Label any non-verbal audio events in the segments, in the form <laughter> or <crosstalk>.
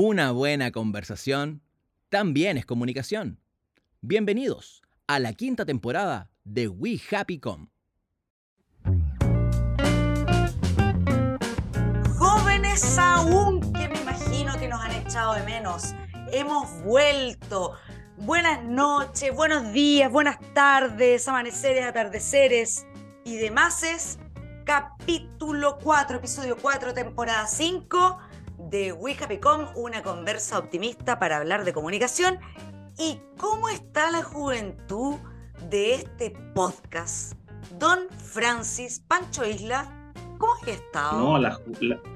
Una buena conversación también es comunicación. Bienvenidos a la quinta temporada de We Happy Com. Jóvenes aún que me imagino que nos han echado de menos. Hemos vuelto. Buenas noches, buenos días, buenas tardes, amaneceres, atardeceres y demás. Capítulo 4, episodio 4, temporada 5 de We Happy Com, una conversa optimista para hablar de comunicación. ¿Y cómo está la juventud de este podcast? Don Francis Pancho Isla, ¿cómo has estado? No, la,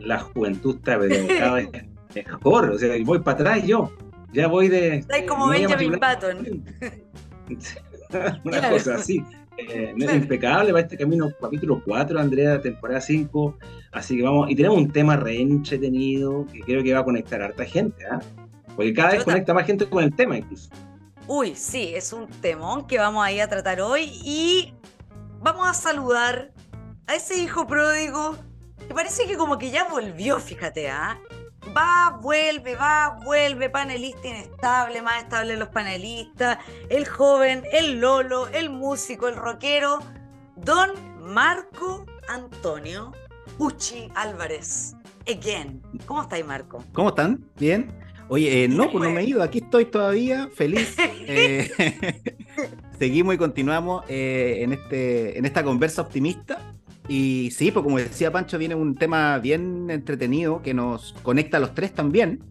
la, juventud está cada vez <laughs> mejor. O sea, voy para atrás yo. Ya voy de. Estás como Benjamin Button. <laughs> Una cosa así. Eh, impecable va este camino, capítulo 4, Andrea, temporada 5. Así que vamos, y tenemos un tema re entretenido que creo que va a conectar a harta gente, ¿ah? Porque cada vez conecta más gente con el tema incluso. Uy, sí, es un temón que vamos a ir a tratar hoy y vamos a saludar a ese hijo pródigo que parece que como que ya volvió, fíjate, ¿ah? Va, vuelve, va, vuelve, panelista inestable, más estable los panelistas, el joven, el lolo, el músico, el rockero, don Marco Antonio Pucci Álvarez. Again. ¿Cómo estáis, Marco? ¿Cómo están? ¿Bien? Oye, eh, no, pues no me he ido, aquí estoy todavía, feliz. <laughs> Eh, <laughs> seguimos y continuamos eh, en, este, en esta conversa optimista. Y sí, pues como decía Pancho, viene un tema bien entretenido que nos conecta a los tres también.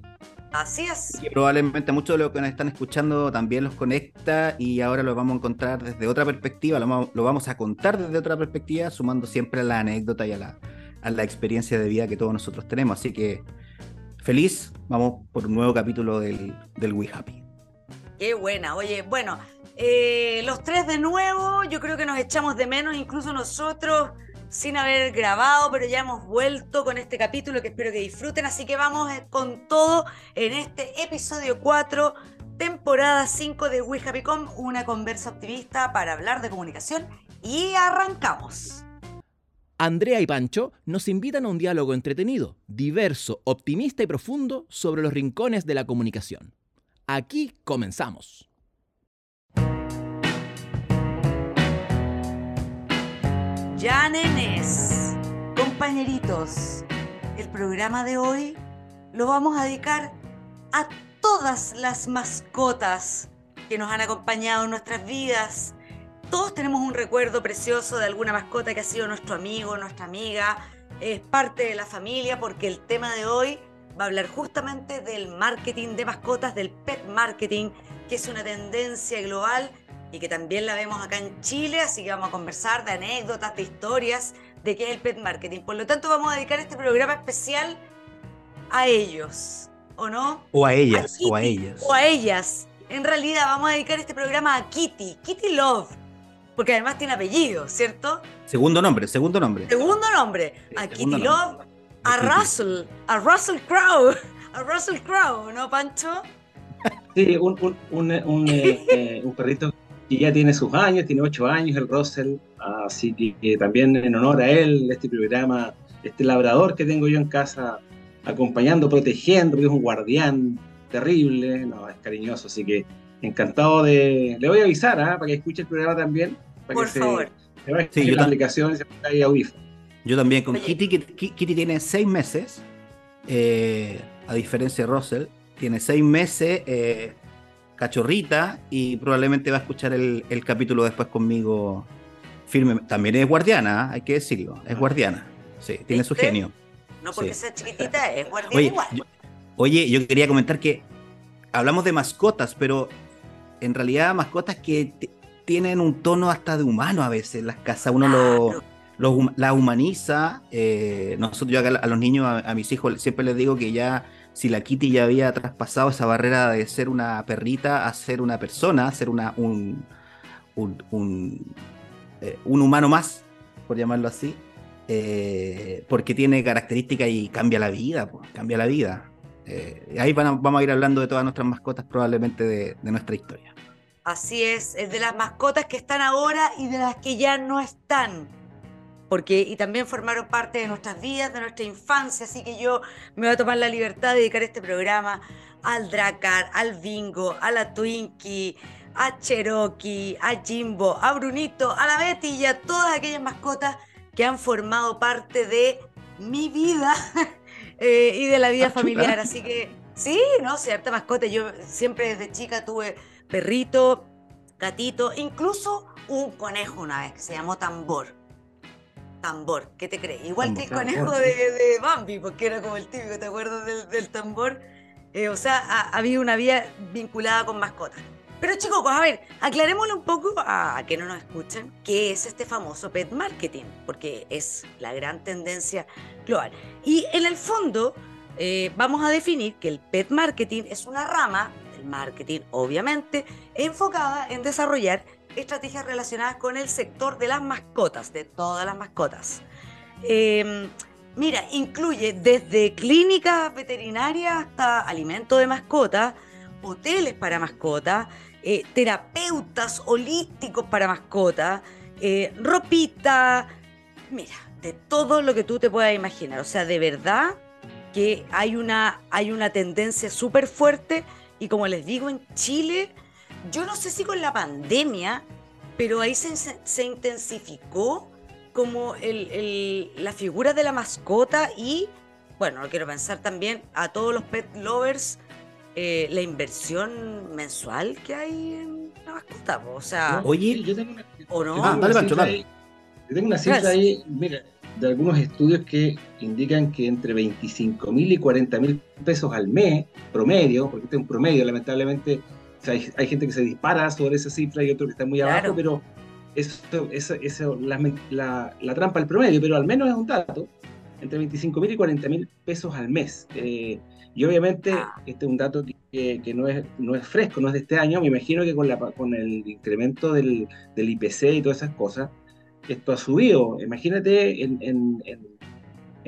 Así es. Y probablemente muchos de los que nos están escuchando también los conecta y ahora lo vamos a encontrar desde otra perspectiva, lo, vamos a contar desde otra perspectiva, sumando siempre a la anécdota y a la, a la experiencia de vida que todos nosotros tenemos. Así que feliz, vamos por un nuevo capítulo del, del We Happy. Qué buena, oye, bueno, eh, los tres de nuevo, yo creo que nos echamos de menos, incluso nosotros sin haber grabado, pero ya hemos vuelto con este capítulo que espero que disfruten, así que vamos eh, con todo en este episodio 4, temporada 5 de We Happy Com, una conversa optimista para hablar de comunicación y arrancamos. Andrea y Pancho nos invitan a un diálogo entretenido, diverso, optimista y profundo sobre los rincones de la comunicación. Aquí comenzamos. Ya nenes, compañeritos, el programa de hoy lo vamos a dedicar a todas las mascotas que nos han acompañado en nuestras vidas. Todos tenemos un recuerdo precioso de alguna mascota que ha sido nuestro amigo, nuestra amiga, es parte de la familia porque el tema de hoy va a hablar justamente del marketing de mascotas, del pet marketing, que es una tendencia global y que también la vemos acá en Chile, así que vamos a conversar de anécdotas, de historias, de qué es el pet marketing. Por lo tanto, vamos a dedicar este programa especial a ellos, ¿o no? O a ellas, o a ellas. O a ellas. En realidad vamos a dedicar este programa a Kitty, Kitty Love, porque además tiene apellido, ¿cierto? Segundo nombre, segundo nombre. Segundo nombre, a Kitty Love, a Russell, a Russell Crowe, <laughs> a Russell Crowe, ¿no, Pancho? Sí, un, un, un, <laughs> eh, eh, un perrito y ya tiene sus años, tiene ocho años el Russell, así que, también en honor a él, este programa, este labrador que tengo yo en casa, acompañando, protegiendo, porque es un guardián terrible, no, es cariñoso, así que encantado de... Le voy a avisar, ¿ah? para que escuche el programa también. Para Por que favor. Se, sí, yo la aplicación se ahí Yo también, con Kitty, Kitty tiene seis meses, eh, a diferencia de Russell, tiene seis meses, eh, cachorrita y probablemente va a escuchar el, capítulo después conmigo firme. También es guardiana, hay que decirlo, es ah. guardiana. Sí, tiene su genio. No porque sea chiquitita, es guardiana oye, igual. Yo, oye, yo quería comentar que hablamos de mascotas, pero en realidad mascotas que tienen un tono hasta de humano a veces. Las casas uno lo, la humaniza. Eh, nosotros yo a, los niños, a, mis hijos, siempre les digo que ya si la Kitty ya había traspasado esa barrera de ser una perrita a ser una persona, a ser una, un, un, eh, humano más, por llamarlo así, eh, porque tiene características y cambia la vida, cambia la vida. Eh, ahí vamos a ir hablando de todas nuestras mascotas, probablemente de, de nuestra historia. Así es, es de las mascotas que están ahora y de las que ya no están. Porque y también formaron parte de nuestras vidas, de nuestra infancia, así que yo me voy a tomar la libertad de dedicar este programa al Dracar, al Bingo, a la Twinkie, a Cherokee, a Jimbo, a Brunito, a la Betty y a todas aquellas mascotas que han formado parte de mi vida <laughs> eh, y de la vida familiar. Así que sí, no, cierta mascota. Yo siempre desde chica tuve perrito, gatito, incluso un conejo una vez que se llamó Tambor. Tambor, ¿qué te crees? Igual que el conejo de, Bambi, porque era como el típico, ¿te acuerdas del, tambor? Eh, o sea, ha, habido una vida vinculada con mascotas. Pero chicos, a ver, aclarémosle un poco a, que no nos escuchen qué es este famoso pet marketing, porque es la gran tendencia global. Y en el fondo, eh, vamos a definir que el pet marketing es una rama del marketing, obviamente, enfocada en desarrollar estrategias relacionadas con el sector de las mascotas, de todas las mascotas. Em, mira, incluye desde clínicas veterinarias hasta alimentos de mascotas, hoteles para mascotas, eh, terapeutas holísticos para mascotas, eh, ropita, mira, de todo lo que tú te puedas imaginar. O sea, de verdad que hay una, hay una tendencia súper fuerte y como les digo, en Chile, yo no sé si con la pandemia, pero ahí se, se intensificó como el, la figura de la mascota y, bueno, quiero pensar también a todos los pet lovers eh, la inversión mensual que hay en la mascota. O sea, oye, yo tengo una, ¿o no? Ah, yo tengo una cifra ahí, mira, de algunos estudios que indican que entre 25 mil y 40 mil pesos al mes, promedio, porque este es un promedio, lamentablemente, hay, gente que se dispara sobre esa cifra y otro que está muy abajo, pero eso, eso, eso la, la, la, trampa el promedio, pero al menos es un dato, entre 25 mil y 40 mil pesos al mes. Eh, y obviamente, ah. este es un dato que, que, no, es, no es fresco, no es de este año. Me imagino que con, la, con el incremento del, del IPC y todas esas cosas, esto ha subido. Imagínate en, en, en,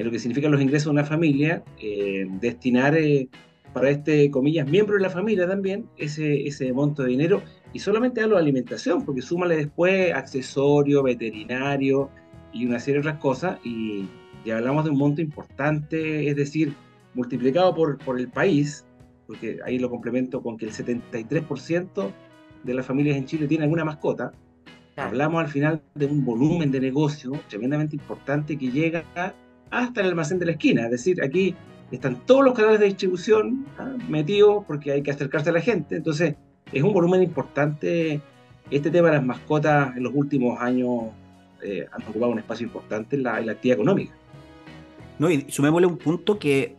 lo que significan los ingresos de una familia, eh, destinar eh, para este, comillas, miembro de la familia también, ese, ese monto de dinero. Y solamente hablo de alimentación, porque súmale después accesorio, veterinario y una serie de otras cosas. Y ya hablamos de un monto importante, es decir, multiplicado por, por el país, porque ahí lo complemento con que el 73% de las familias en Chile tienen alguna mascota, hablamos al final de un volumen de negocio tremendamente importante que llega hasta el almacén de la esquina. Es decir, aquí están todos los canales de distribución ¿ah? metidos porque hay que acercarse a la gente. Entonces, es un volumen importante. Este tema de las mascotas en los últimos años eh, han ocupado un espacio importante en la, en la actividad económica. No, y sumémosle un punto que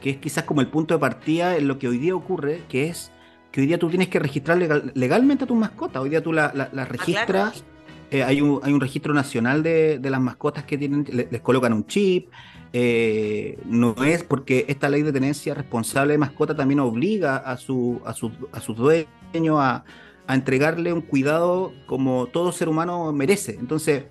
que es quizás como el punto de partida en lo que hoy día ocurre, que es que hoy día tú tienes que registrar legalmente a tus mascotas. Hoy día tú las la, ah, registras, eh, hay, un, hay un registro nacional de, las mascotas que tienen, les, colocan un chip. Eh, no es porque esta ley de tenencia responsable de mascota también obliga a, su, a, a sus dueños a, a entregarle un cuidado como todo ser humano merece. Entonces,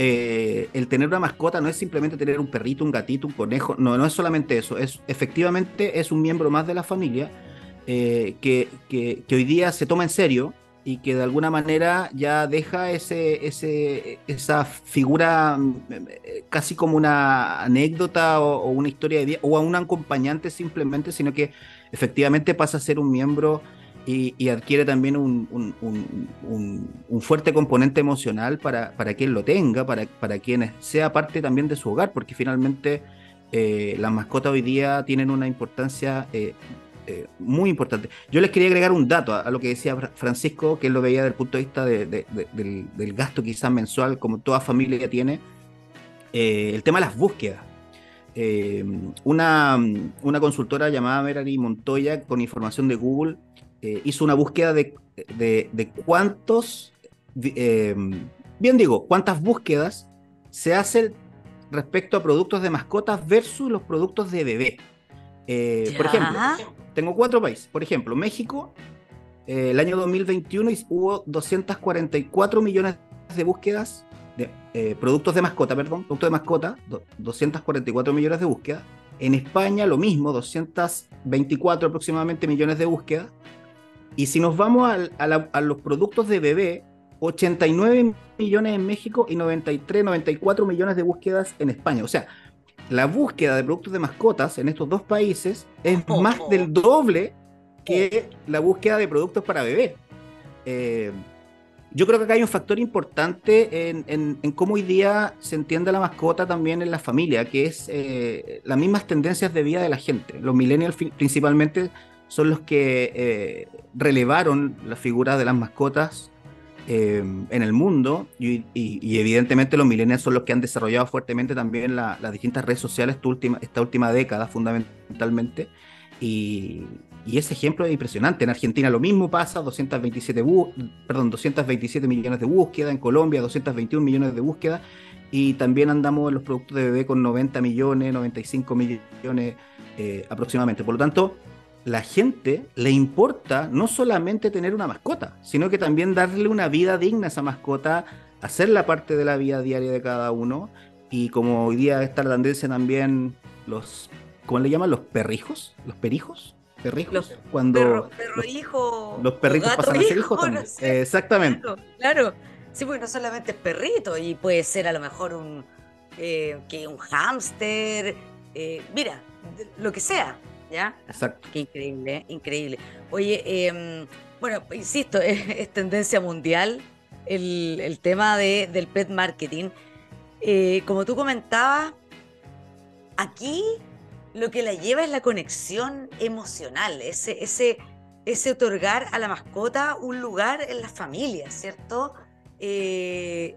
eh, el tener una mascota no es simplemente tener un perrito, un gatito, un conejo, no, no es solamente eso, es efectivamente es un miembro más de la familia eh, que, que, hoy día se toma en serio y que de alguna manera ya deja ese, ese, esa figura mm, casi como una anécdota o, una historia de vida, o a un acompañante simplemente, sino que efectivamente pasa a ser un miembro y, adquiere también un, fuerte componente emocional para, para quien lo tenga, para, para quien sea parte también de su hogar, porque finalmente eh, las mascotas hoy día tienen una importancia eh, eh, muy importante. Yo les quería agregar un dato a, lo que decía Francisco, que él lo veía desde el punto de vista del, gasto quizás mensual, como toda familia tiene, el tema de las búsquedas. una, una consultora llamada Merari Montoya, con información de Google, eh, hizo una búsqueda de, de, cuántos, eh, bien digo, cuántas búsquedas se hacen respecto a productos de mascotas versus los productos de bebé. Eh, por ejemplo, tengo cuatro países. Por ejemplo, México, el año 2021 hubo 244 millones de búsquedas de productos de mascota, perdón, productos de mascota, 244 millones de búsquedas. En España lo mismo, 224 aproximadamente millones de búsquedas. Y si nos vamos a, los productos de bebé, 89 millones en México y 93, 94 millones de búsquedas en España. O sea, la búsqueda de productos de mascotas en estos dos países es Oh. más del doble que la búsqueda de productos para bebé. Eh, yo creo que acá hay un factor importante en, en- en cómo hoy día se entiende la mascota también en la familia, que es eh, las mismas tendencias de vida de la gente. Los millennials principalmente son los que eh, relevaron la figura de las mascotas eh, en el mundo y, y- y evidentemente los millennials son los que han desarrollado fuertemente también la- las distintas redes sociales última, esta última década fundamentalmente. Y, y ese ejemplo es impresionante. En Argentina lo mismo pasa, 227, bu- perdón, 227 millones de búsquedas, en Colombia 221 millones de búsquedas, y también andamos en los productos de bebé con 90 millones, 95 millones eh, aproximadamente. Por lo tanto, la gente le importa no solamente tener una mascota, sino que también darle una vida digna a esa mascota, hacerla parte de la vida diaria de cada uno, y como hoy día está la tendencia también los, ¿cómo le llaman? Los perrijos, los perijos, perrijos, Los cuando Perro, perro los, hijo. los perritos pasan a ser hijo, hijos no también. sé. Eh, exactamente. Claro, claro. Sí, porque no solamente es perrito, y puede ser a lo mejor un, eh, que un hámster, eh, mira, lo que sea, ¿ya? Exacto. Qué increíble, ¿eh? increíble. Oye, em, bueno, insisto, <laughs> es, es tendencia mundial el, el tema de, del pet marketing. Eh, como tú comentabas, aquí lo que la lleva es la conexión emocional, ese, ese, ese otorgar a la mascota un lugar en la familia, ¿cierto? Eh,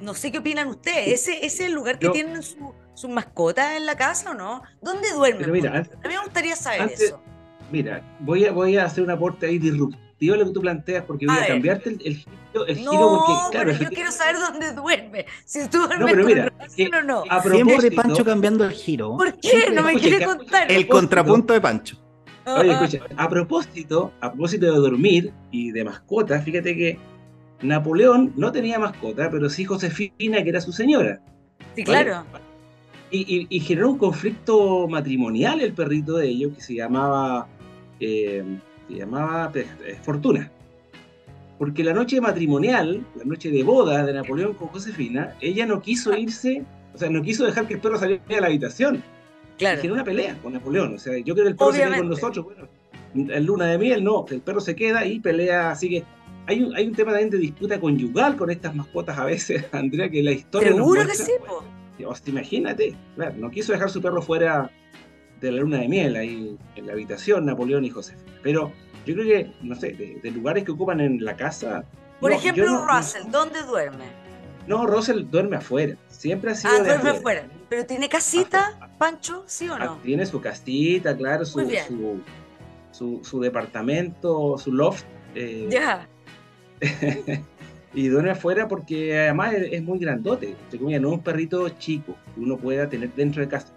no sé qué opinan ustedes. ¿Ese, ese es el lugar que Yo- tienen su- sus mascotas en la casa o no? ¿Dónde duermen? Pero mira, antes- a mí me gustaría saber antes- eso. Mira, voy a, voy a hacer un aporte ahí disruptivo a lo que tú planteas, porque voy A cambiarte el, el giro, el No, giro porque, claro, pero yo quiero saber dónde duerme. Si tú duermes pero con mira, que o no. a Siempre Pancho cambiando el giro. ¿Por qué? siempre- No me quiere contar. El contrapunto de Pancho. Oye, escucha, a propósito, a propósito de dormir y de mascotas, fíjate que Napoleón no tenía mascota, pero sí Josefina, que era su señora. Sí, ¿vale? Y, y- y generó un conflicto matrimonial el perrito de ellos que se llamaba, eh, se llamaba pues, eh, Fortuna. Porque la noche matrimonial, la noche de boda de Napoleón con Josefina, ella no quiso irse, o sea, no quiso dejar que el perro saliera de la habitación. Claro. Y generó una pelea con Napoleón. O sea, yo creo que el perro se queda con Obviamente. nosotros. Bueno, en luna de miel no, el perro se queda y pelea. Así que hay un, hay un tema también de disputa conyugal con estas mascotas a veces, <laughs> Andrea, que la historia nos Seguro que muestra. sí, po. Imagínate, claro, no quiso dejar su perro fuera de la luna de miel, ahí en la habitación, Napoleón y José. Pero yo creo que, no sé, de, de lugares que ocupan en la casa. Por no, ejemplo, no- Russell, ¿dónde duerme? No, Russell duerme afuera. Siempre ha sido Ah, de duerme afuera. afuera. ¿Pero tiene casita, Pancho? ¿Sí o no? Ah, Tiene su casita, claro, su, su, su, su departamento, su loft. eh, Ya. <laughs> y duerme afuera porque además es, muy grandote. Entre comillas, no es un perrito chico que uno pueda tener dentro de casa.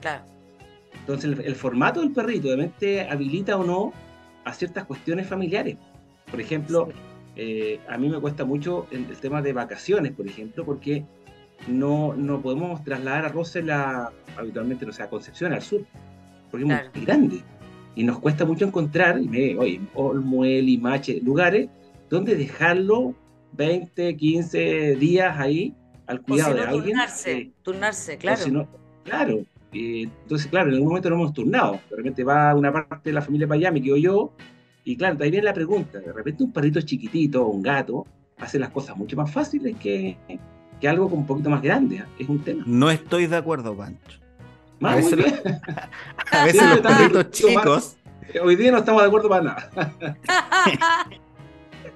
Claro. Entonces, el, el formato del perrito obviamente habilita o no a ciertas cuestiones familiares. Por ejemplo, eh, a mí me cuesta mucho el, el tema de vacaciones, por ejemplo, porque no, no podemos trasladar a Russell a, habitualmente, no sé, a Concepción, al sur, porque es muy grande. Y nos cuesta mucho encontrar, y me, oye, Olmo, Limache, lugares donde dejarlo 20, 15 días ahí al O cuidado de no, alguien. turnarse. eh, Turnarse, o claro. si no- claro. eh, entonces, claro, en algún momento nos hemos turnado. De repente va una parte de la familia para allá, me quedo yo. Y claro, ahí viene la pregunta. De repente un perrito chiquitito o un gato hace las cosas mucho más fáciles que, que algo con un poquito más grande. ¿ah? Es un tema. No estoy de acuerdo, Pancho. Más, A veces, lo- <laughs> a los perritos chicos, Hoy día no estamos de acuerdo para nada. <laughs>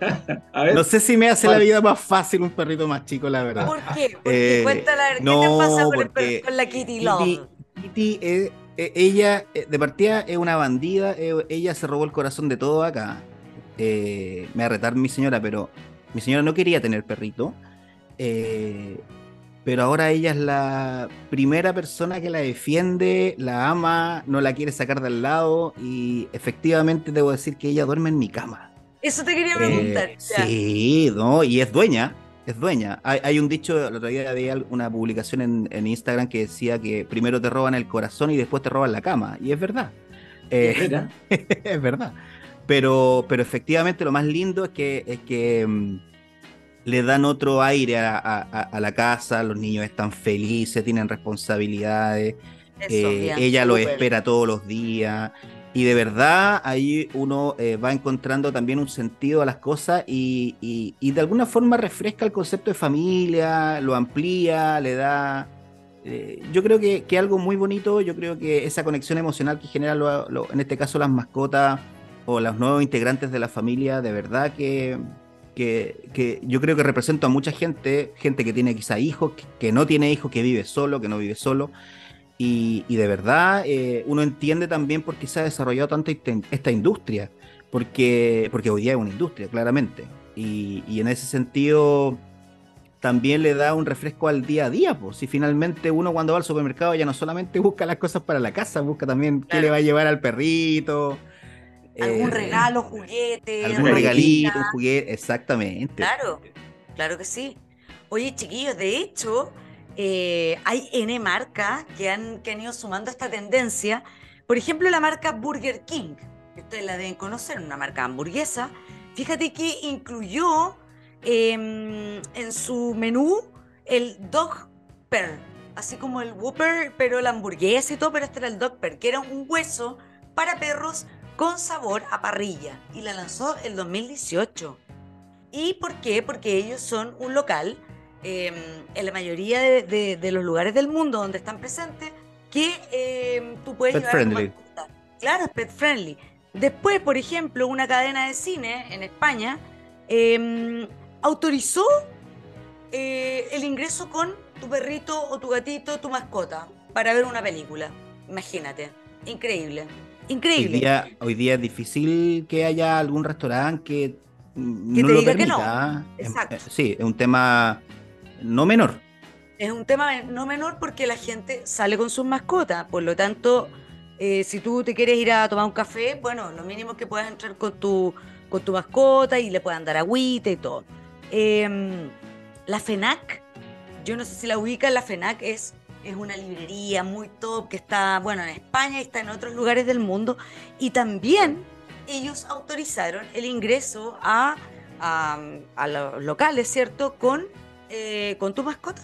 <laughs> A ver, no sé si me hace ¿Cuál? la vida más fácil un perrito más chico, la verdad. ¿Por qué? Porque Eh, cuéntala, a ver, ¿qué no, te pasa con, el la Kitty Kitty, Love? Kitty, eh, eh, ella eh, de partida es una bandida, eh, ella se robó el corazón de todo acá. Eh, me va a retar mi señora, pero mi señora no quería tener perrito. eh, pero ahora ella es la primera persona que la defiende, la ama, no la quiere sacar de al lado y efectivamente debo decir que ella duerme en mi cama. Eso te quería Eh, preguntar. sí, no, y es dueña, es dueña. Hay, hay un dicho, el otro día había una publicación en, en Instagram que decía que primero te roban el corazón y después te roban la cama, y es verdad. Eh, <laughs> es verdad. Pero, pero efectivamente lo más lindo es que, es que mm, le dan otro aire a, la casa, los niños están felices, tienen responsabilidades, eh, ella lo espera todos los días. Y de verdad ahí uno eh, va encontrando también un sentido a las cosas y, y, de alguna forma refresca el concepto de familia, lo amplía, le da... Eh, yo creo que, que, algo muy bonito, yo creo que esa conexión emocional que genera en este caso las mascotas o los nuevos integrantes de la familia, de verdad que, que, que, yo creo que representa a mucha gente, gente que tiene quizá hijos, que, no tiene hijos, que vive solo, que no vive solo, y, de verdad eh, uno entiende también por qué se ha desarrollado tanto esta industria, porque, porque hoy día es una industria, claramente. Y, en ese sentido también le da un refresco al día a día, pues si finalmente uno cuando va al supermercado ya no solamente <laughs> busca las cosas para la casa, busca también qué le va a llevar al perrito. Algún eh, regalo, juguete. Algún regalito, juguete, exactamente. Claro, claro que sí. Oye, chiquillos, de hecho, eh, hay N marcas que han, que han ido sumando esta tendencia. Por ejemplo, la marca Burger King, que ustedes la deben conocer, una marca hamburguesa. Fíjate que incluyó em, en su menú el Dog Per, así como el Whopper, pero la hamburguesa y todo, pero este era el Dog Per, que era un hueso para perros con sabor a parrilla. Y la lanzó el 2018. ¿Y por qué? Porque ellos son un local Em, en la mayoría de, los lugares del mundo donde están presentes que em, tú puedes pet friendly. Claro, es pet friendly. Después, por ejemplo, una cadena de cine en España em, autorizó eh, el ingreso con tu perrito o tu gatito, tu mascota, para ver una película. Imagínate. Increíble. Increíble. Hoy día, hoy día es difícil que haya algún restaurante que, no lo permita. Exacto. Sí, es un tema no menor. Es un tema no menor porque la gente sale con sus mascotas, por lo tanto, eh, si tú te quieres ir a tomar un café, bueno, lo mínimo que puedas entrar con tu, con tu mascota y le puedan dar agüita y todo. Em, la FENAC, yo no sé si la ubican, la FENAC es, es una librería muy top que está, bueno, en España y está en otros lugares del mundo. Y también ellos autorizaron el ingreso a, a, a los locales, ¿cierto? Con eh, con tu mascota.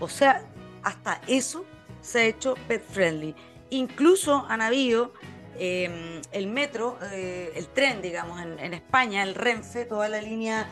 O sea, hasta eso se ha hecho pet friendly. Incluso han habido em, el metro, eh, el tren, digamos, en, España, el Renfe, toda la línea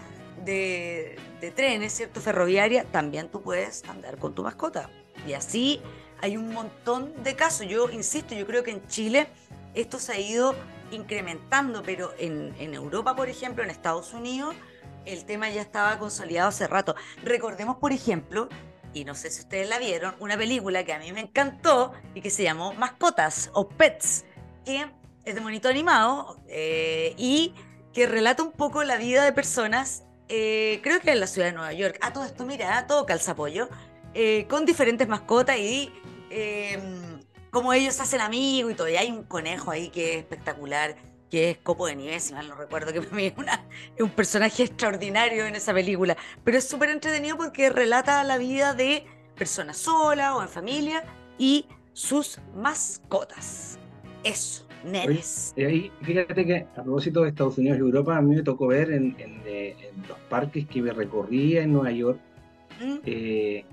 de, trenes, ¿cierto? Ferroviaria, también tú puedes andar con tu mascota. Y así hay un montón de casos. Yo insisto, yo creo que en Chile esto se ha ido incrementando, pero en Europa, por ejemplo, en Estados Unidos, el tema ya estaba consolidado hace rato. Recordemos, por ejemplo, y no sé si ustedes la vieron, una película que a mí me encantó y que se llamó Mascotas o Pets, que es de monito animado eh, y que relata un poco la vida de personas, eh, creo que en la ciudad de Nueva York. A todo esto, mira, todo calzapollo, eh, con diferentes mascotas y como ellos hacen amigos y todo. Y hay un conejo ahí que es espectacular que es Copo de Nieve, si mal no recuerdo, que <laughs> para mí es, un personaje extraordinario en esa película. Pero es súper entretenido porque relata la vida de personas solas o en familia y sus mascotas. Eso, nenes. Y ahí, fíjate que a propósito de Estados Unidos y Europa, a mí me tocó ver en, eh, los parques que me recorría en Nueva York. ¿Mm? Eh,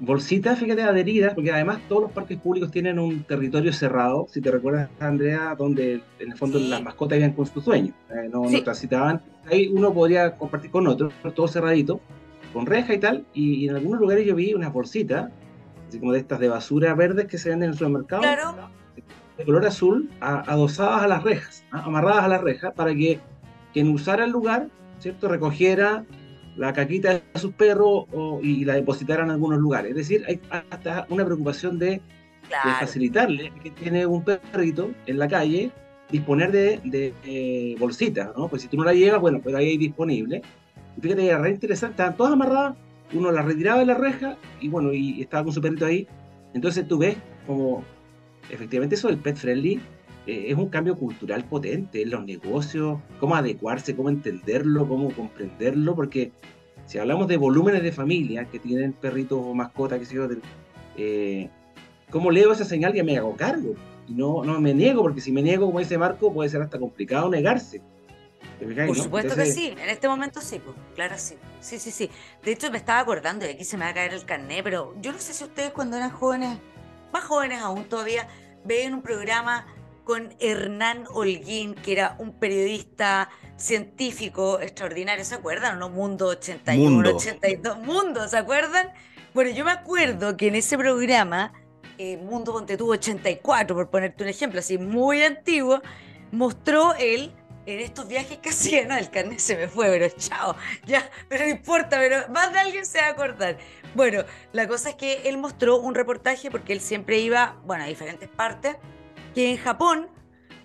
bolsitas, fíjate, adheridas, porque además todos los parques públicos tienen un territorio cerrado, si te recuerdas, Andrea, donde en el fondo las mascotas iban con sus dueños, eh, no, transitaban. Ahí uno podría compartir con otro, todo cerradito, con reja y tal, y, en algunos lugares yo vi unas bolsitas, así como de estas de basura verdes que se venden en el supermercado, de color azul, adosadas a las rejas, ¿ah? amarradas a las rejas, para que quien usara el lugar, ¿cierto?, recogiera la caquita de sus perros y la depositaran en algunos lugares. Es decir, hay hasta una preocupación de, facilitarle que tiene un perrito en la calle disponer de, de, bolsitas, ¿no? Pues si tú no la llevas, bueno, pues ahí hay disponible. Fíjate, era re interesante, estaban todas amarradas, uno las retiraba de la reja y bueno, y estaba con su perrito ahí. Entonces tú ves como efectivamente eso del pet friendly eh, es un cambio cultural potente en los negocios, cómo adecuarse, cómo entenderlo, cómo comprenderlo, porque si hablamos de volúmenes de familia que tienen perritos o mascotas, que sé yo, eh, ¿cómo leo esa señal y me hago cargo? y no, no me niego, porque si me niego, como dice Marco, puede ser hasta complicado negarse. Por supuesto que sí, en este momento sí, pues, claro, sí. Sí, sí, sí. De hecho, me estaba acordando, y aquí se me va a caer el carnet, pero yo no sé si ustedes cuando eran jóvenes, más jóvenes aún todavía, ven un programa con Hernán Holguín, que era un periodista científico extraordinario, ¿se acuerdan? ¿No? Mundo 81, 82, Mundo, ¿se acuerdan? Bueno, yo me acuerdo que en ese programa, eh, Mundo Ponte 84, por ponerte un ejemplo, así muy antiguo, mostró él en estos viajes que <laughs> hacía, no, el carnet se me fue, pero chao, ya, pero no importa, pero más de alguien se va a acordar. Bueno, la cosa es que él mostró un reportaje porque él siempre iba, bueno, a diferentes partes, que en Japón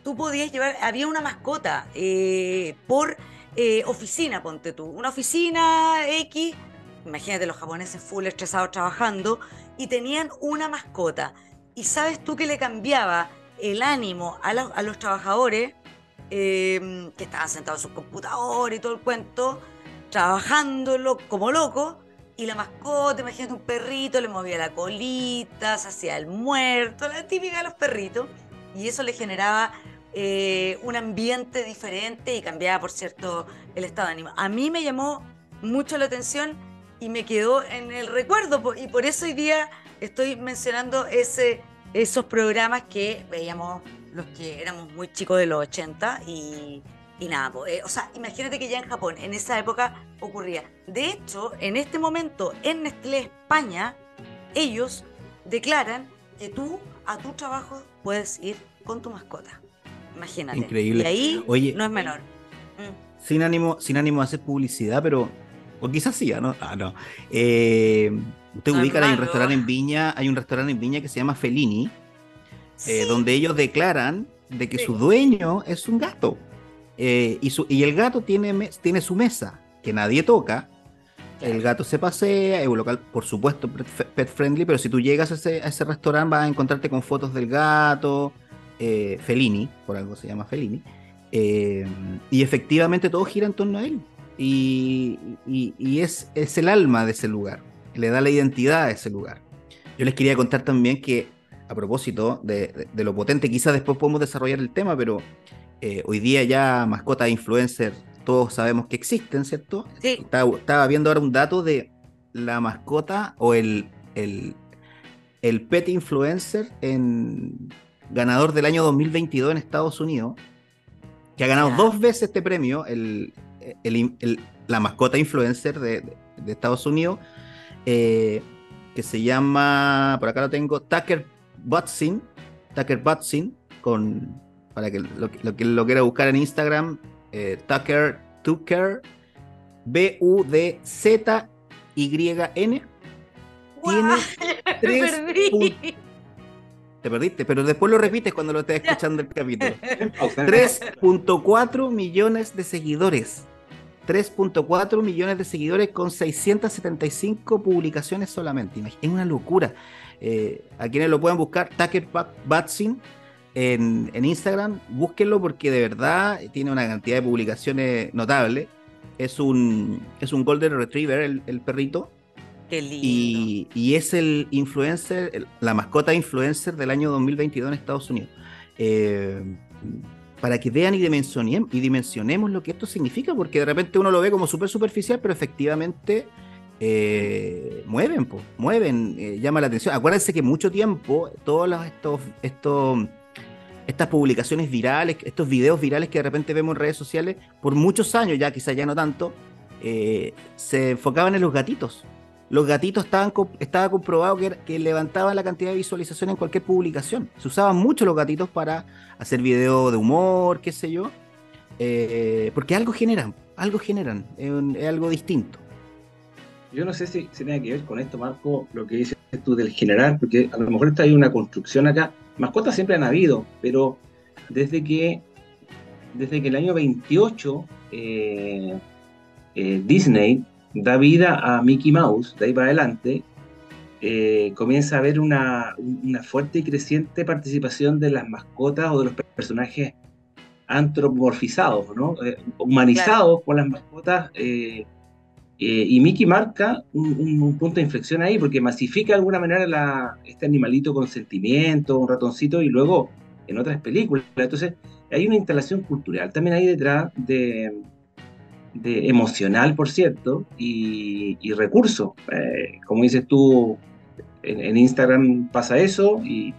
tú podías llevar, había una mascota eh, por eh, oficina, ponte tú, una oficina X, imagínate los japoneses full estresados trabajando, y tenían una mascota. Y sabes tú que le cambiaba el ánimo a, a los trabajadores Em, que estaban sentados en su computador y todo el cuento, trabajándolo como loco, y la mascota, imagínate un perrito, le movía la colita, se hacía el muerto, la típica de los perritos, y eso le generaba eh, un ambiente diferente y cambiaba, por cierto, el estado de ánimo. A mí me llamó mucho la atención y me quedó en el recuerdo, y por eso hoy día estoy mencionando ese, esos programas que veíamos los que éramos muy chicos de los 80 y, nada, eh, o sea, imagínate que ya en Japón en esa época ocurría. De hecho, en este momento en Nestlé España, ellos declaran que tú a tu trabajo puedes ir con tu mascota. Imagínate. Increíble. Y ahí Oye, no es menor. Mm. Sin ánimo, sin ánimo de hacer publicidad, pero. O quizás sí, ¿no? Ah, no. Eh, usted ubica, hay un restaurante en Viña, hay un restaurante en Viña que se llama Felini, eh, donde ellos declaran de que su dueño es un gato. Eh, y, su, y el gato tiene, tiene su mesa, que nadie toca. El gato se pasea, es un local, por supuesto, pet friendly, pero si tú llegas a ese, restaurante vas a encontrarte con fotos del gato, eh, Felini, por algo se llama Felini, y efectivamente todo gira en torno a él. Y, es, es el alma de ese lugar, le da la identidad a ese lugar. Yo les quería contar también que a propósito de, lo potente, quizás después podemos desarrollar el tema, pero eh, hoy día ya mascotas influencers, todos sabemos que existen, ¿cierto? Sí. Estaba, viendo ahora un dato de la mascota o el, el, el pet influencer en ganador del año 2022 en Estados Unidos, que ha ganado dos veces este premio, el, la mascota influencer de, Estados Unidos, eh, que se llama, por acá lo tengo, Tucker Butsin, Tucker Butsin, con, para que lo, que lo quiera buscar en Instagram, eh, Tucker, Tucker, B-U-D-Z-Y-N. Tiene <laughs> tres Te perdiste, pero después lo repites cuando lo estés escuchando el capítulo. <laughs> 3.4 millones de seguidores. 3.4 millones de seguidores con 675 publicaciones solamente. Es una locura. Eh, a quienes lo puedan buscar, Tucker Batsin en, en, Instagram, búsquenlo porque de verdad tiene una cantidad de publicaciones notable. Es un, es un Golden Retriever, el, perrito. Qué lindo. Y, es el influencer, la mascota influencer del año 2022 en Estados Unidos. Eh, para que vean y dimensionemos, y dimensionemos lo que esto significa, porque de repente uno lo ve como súper superficial, pero efectivamente eh, mueven, pues, mueven, eh, llama la atención. Acuérdense que mucho tiempo, todos estos, estos, estas publicaciones virales, estos videos virales que de repente vemos en redes sociales, por muchos años, ya quizás ya no tanto, eh, se enfocaban en los gatitos. Los gatitos estaban, estaba comprobado que, que levantaban la cantidad de visualización en cualquier publicación. Se usaban mucho los gatitos para hacer videos de humor, qué sé yo, porque algo generan, algo generan, es algo distinto yo no sé si, tiene que ver con esto, Marco, lo que dices tú del general, porque a lo mejor está hay una construcción acá. Mascotas siempre han habido, pero desde que, desde que el año 28 eh, eh, Disney da vida a Mickey Mouse, de ahí para adelante, eh, comienza a haber una, fuerte y creciente participación de las mascotas o de los personajes antropomorfizados, ¿no? humanizados por las mascotas eh, y Mickey marca un, punto de inflexión ahí, porque masifica de alguna manera este animalito con sentimiento, un ratoncito, y luego en otras películas. Entonces, hay una instalación cultural también ahí detrás de, emocional, por cierto, y, y recurso. Eh, como dices tú, en, Instagram pasa eso, y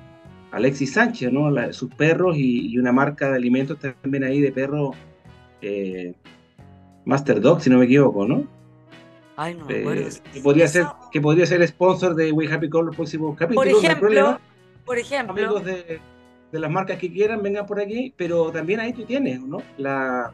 Alexis Sánchez, ¿no? sus perros y, una marca de alimentos también ahí de perro, eh, Master Dog, si no me equivoco, ¿no? Ay, no me acuerdo. Que, podría ser, que podría ser sponsor de We Happy Call los próximos capítulos. Por ejemplo, por ejemplo. Amigos de, de, las marcas que quieran, vengan por aquí, pero también ahí tú tienes, ¿no? La,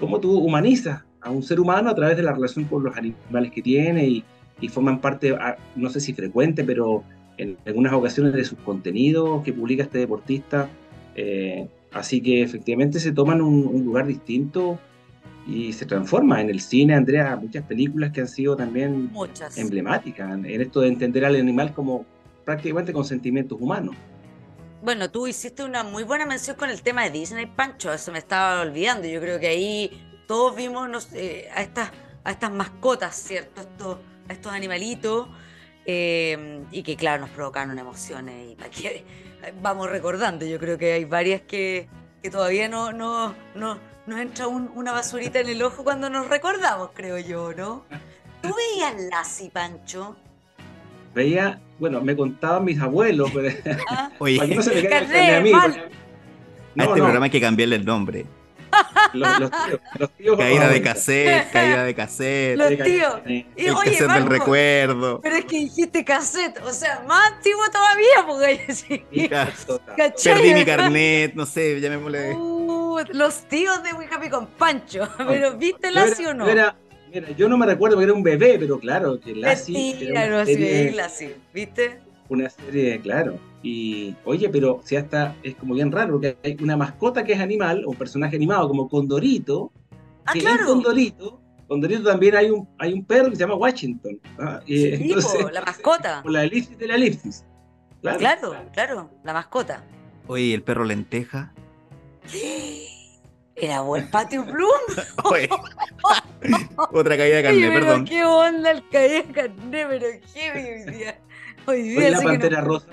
cómo tú humanizas a un ser humano a través de la relación con los animales que tiene y, y forman parte, no sé si frecuente, pero en algunas ocasiones de sus contenidos que publica este deportista. Eh, así que efectivamente se toman un, un lugar distinto y se transforma en el cine, Andrea, muchas películas que han sido también emblemáticas en esto de entender al animal como prácticamente con sentimientos humanos. Bueno, tú hiciste una muy buena mención con el tema de Disney, Pancho, eso me estaba olvidando. Yo creo que ahí todos vimos a, estas, a estas mascotas, ¿cierto? Estos, a estos animalitos, eh, y que claro, nos provocaron emociones. Y que vamos recordando, yo creo que hay varias que, que todavía no, no, no, nos entra una basurita en el ojo cuando nos recordamos, creo yo, ¿no? ¿Tú veías Lassie, Pancho? Veía, bueno, me contaban mis abuelos, pero ¿Ah? <laughs> Oye, no se me a mí. a este programa hay que cambiarle el nombre. Los, tíos, caída de cassette, caída de <laughs> cassette. Los tíos. Y, el cassette del recuerdo. Pero es que dijiste cassette, o sea, más antiguo todavía, porque sí. Perdí mi carnet, no sé, llamémosle. Uh, los tíos de We Happy con Pancho. <laughs> Pero ¿viste Lassie o no? Era, mira, yo no me recuerdo porque era un bebé, pero claro, que Lassie. Claro, sí, Lassie, ¿viste? Una serie, claro y oye, pero si hasta es como bien raro, porque hay una mascota que es animal, o un personaje animado como Condorito. Ah, que claro. Condorito, Condorito también hay un, hay un perro que se llama Washington. Y, entonces, la mascota. <laughs> Por la elipsis de la elipsis. Claro, claro, claro, la mascota. Oye, ¿el perro lenteja? Era buen patio plum. <laughs> Otra caída de carne, perdón. ¿Qué onda el caída de carne? Pero qué hoy día. Hoy día la pantera rosa.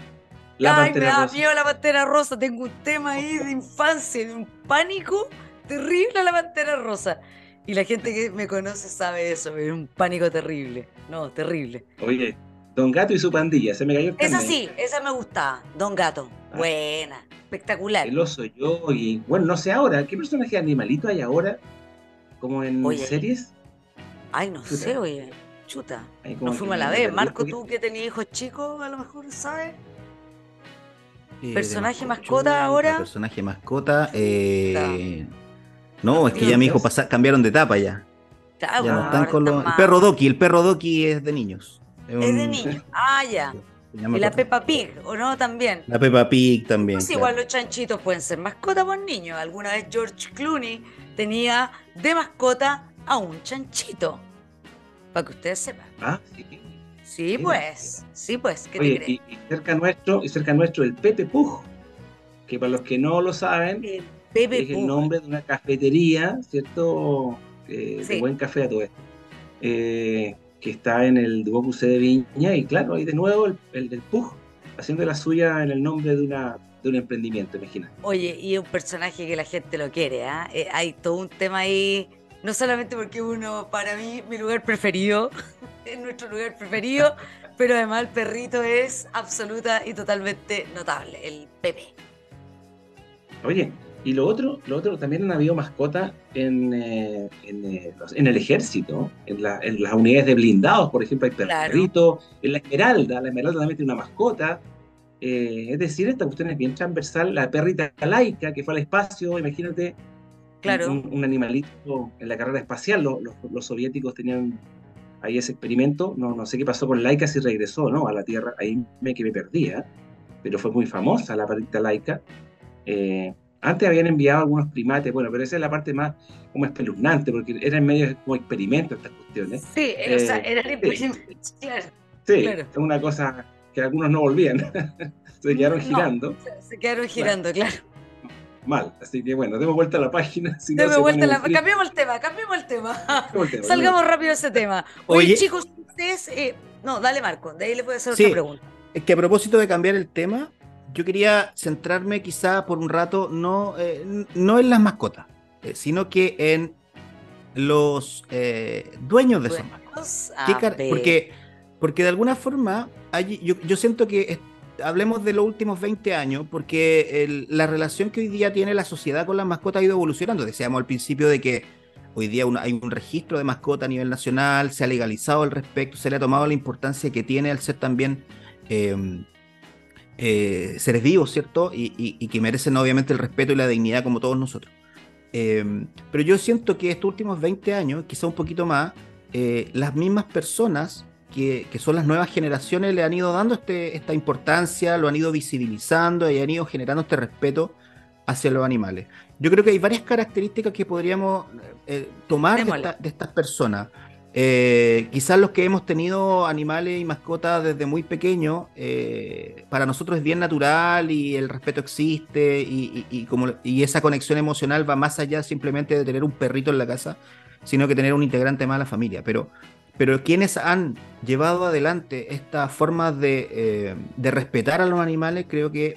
Ay, me da miedo la pantera rosa. Tengo un tema ahí de infancia, de un pánico terrible a la pantera rosa. Y la gente que me conoce sabe eso, es un pánico terrible. No, terrible. Oye, Don Gato y su pandilla, se me cayó el Esa sí, esa me gustaba. Don Gato. Ah. Buena, espectacular. El oso yo y. Bueno, no sé ahora, ¿qué personaje animalito hay ahora? Como en series. Ay, no sé, oye. Chuta. No fuimos a la vez. Marco, tú que tenías hijos chicos, a lo mejor, ¿sabes? Eh, ¿Personaje mascota ahora? Personaje mascota. Eh, no, es que ya mi hijo cambiaron de etapa ya. ya no están con los... El perro Doki, el perro Doki es de niños. Es, de niños. Ah, ya. Y la Peppa Pig, ¿o no? También. La Peppa Pig también. Pues igual los chanchitos pueden ser mascota por niños. Alguna vez George Clooney tenía de mascota a un chanchito. Para que ustedes sepan. Ah, sí. Sí, pues, sí, pues, ¿qué te crees? Y, cerca nuestro, y cerca nuestro el Pepe Pug, que para los que no lo saben, es el nombre de una cafetería, ¿cierto? Eh, de buen café a todo esto. Eh, que está en el Duoc de Viña, y claro, ahí de nuevo el, el del Pug, haciendo la suya en el nombre de una de un emprendimiento, imagina. Oye, y un personaje que la gente lo quiere, ¿ah? ¿eh? hay todo un tema ahí no solamente porque uno, para mí, mi lugar preferido, <laughs> es nuestro lugar preferido, <laughs> pero además el perrito es absoluta y totalmente notable, el Pepe. Oye, y lo otro, lo otro también han habido mascotas en, eh, eh, en, el ejército, en, las unidades de blindados, por ejemplo, hay perrito, en la Esmeralda, la Esmeralda también tiene una mascota. Eh, es decir, esta cuestión es bien transversal, la perrita laica que fue al espacio, imagínate, Claro. Un, animalito en la carrera espacial. Los, soviéticos tenían ahí ese experimento. No, no sé qué pasó con Laika si regresó ¿no? a la Tierra. Ahí me que me perdía. Pero fue muy famosa la perrita Laika. Eh, antes habían enviado algunos primates, bueno, pero esa es la parte más como espeluznante, porque era en medio como experimento estas cuestiones. Sí, o sea, eh, era sí, claro. Sí, es una cosa que algunos no volvían, <laughs> se quedaron girando. Se, quedaron girando, claro mal. Así que bueno, demos vuelta a la página. <laughs> Si vuelta la... Cambiemos el tema, cambiemos el tema. Salgamos rápido de ese tema. Oye, chicos, ustedes. Eh, no, dale Marco, de ahí le puedo hacer otra pregunta. Es que a propósito de cambiar el tema, yo quería centrarme quizá por un rato no, eh, no en las mascotas, eh, sino que en los eh, dueños de esas mascotas. Porque, porque de alguna forma yo, yo, siento que hablemos de los últimos 20 años, porque la relación que hoy día tiene la sociedad con las mascotas ha ido evolucionando. Decíamos al principio de que hoy día hay un registro de mascota a nivel nacional, se ha legalizado al respecto, se le ha tomado la importancia que tiene al ser también em, eh, seres vivos, ¿cierto? Y, que merecen obviamente el respeto y la dignidad como todos nosotros. Em, pero yo siento que estos últimos 20 años, quizá un poquito más, eh, las mismas personas que, son las nuevas generaciones le han ido dando este, esta importancia, lo han ido visibilizando y han ido generando este respeto hacia los animales. Yo creo que hay varias características que podríamos eh, tomar de, estas personas. Eh, quizás los que hemos tenido animales y mascotas desde muy pequeños, eh, para nosotros es bien natural y el respeto existe y, como, y esa conexión emocional va más allá simplemente de tener un perrito en la casa, sino que tener un integrante más a la familia. Pero pero quienes han llevado adelante esta forma de, de, respetar a los animales, creo que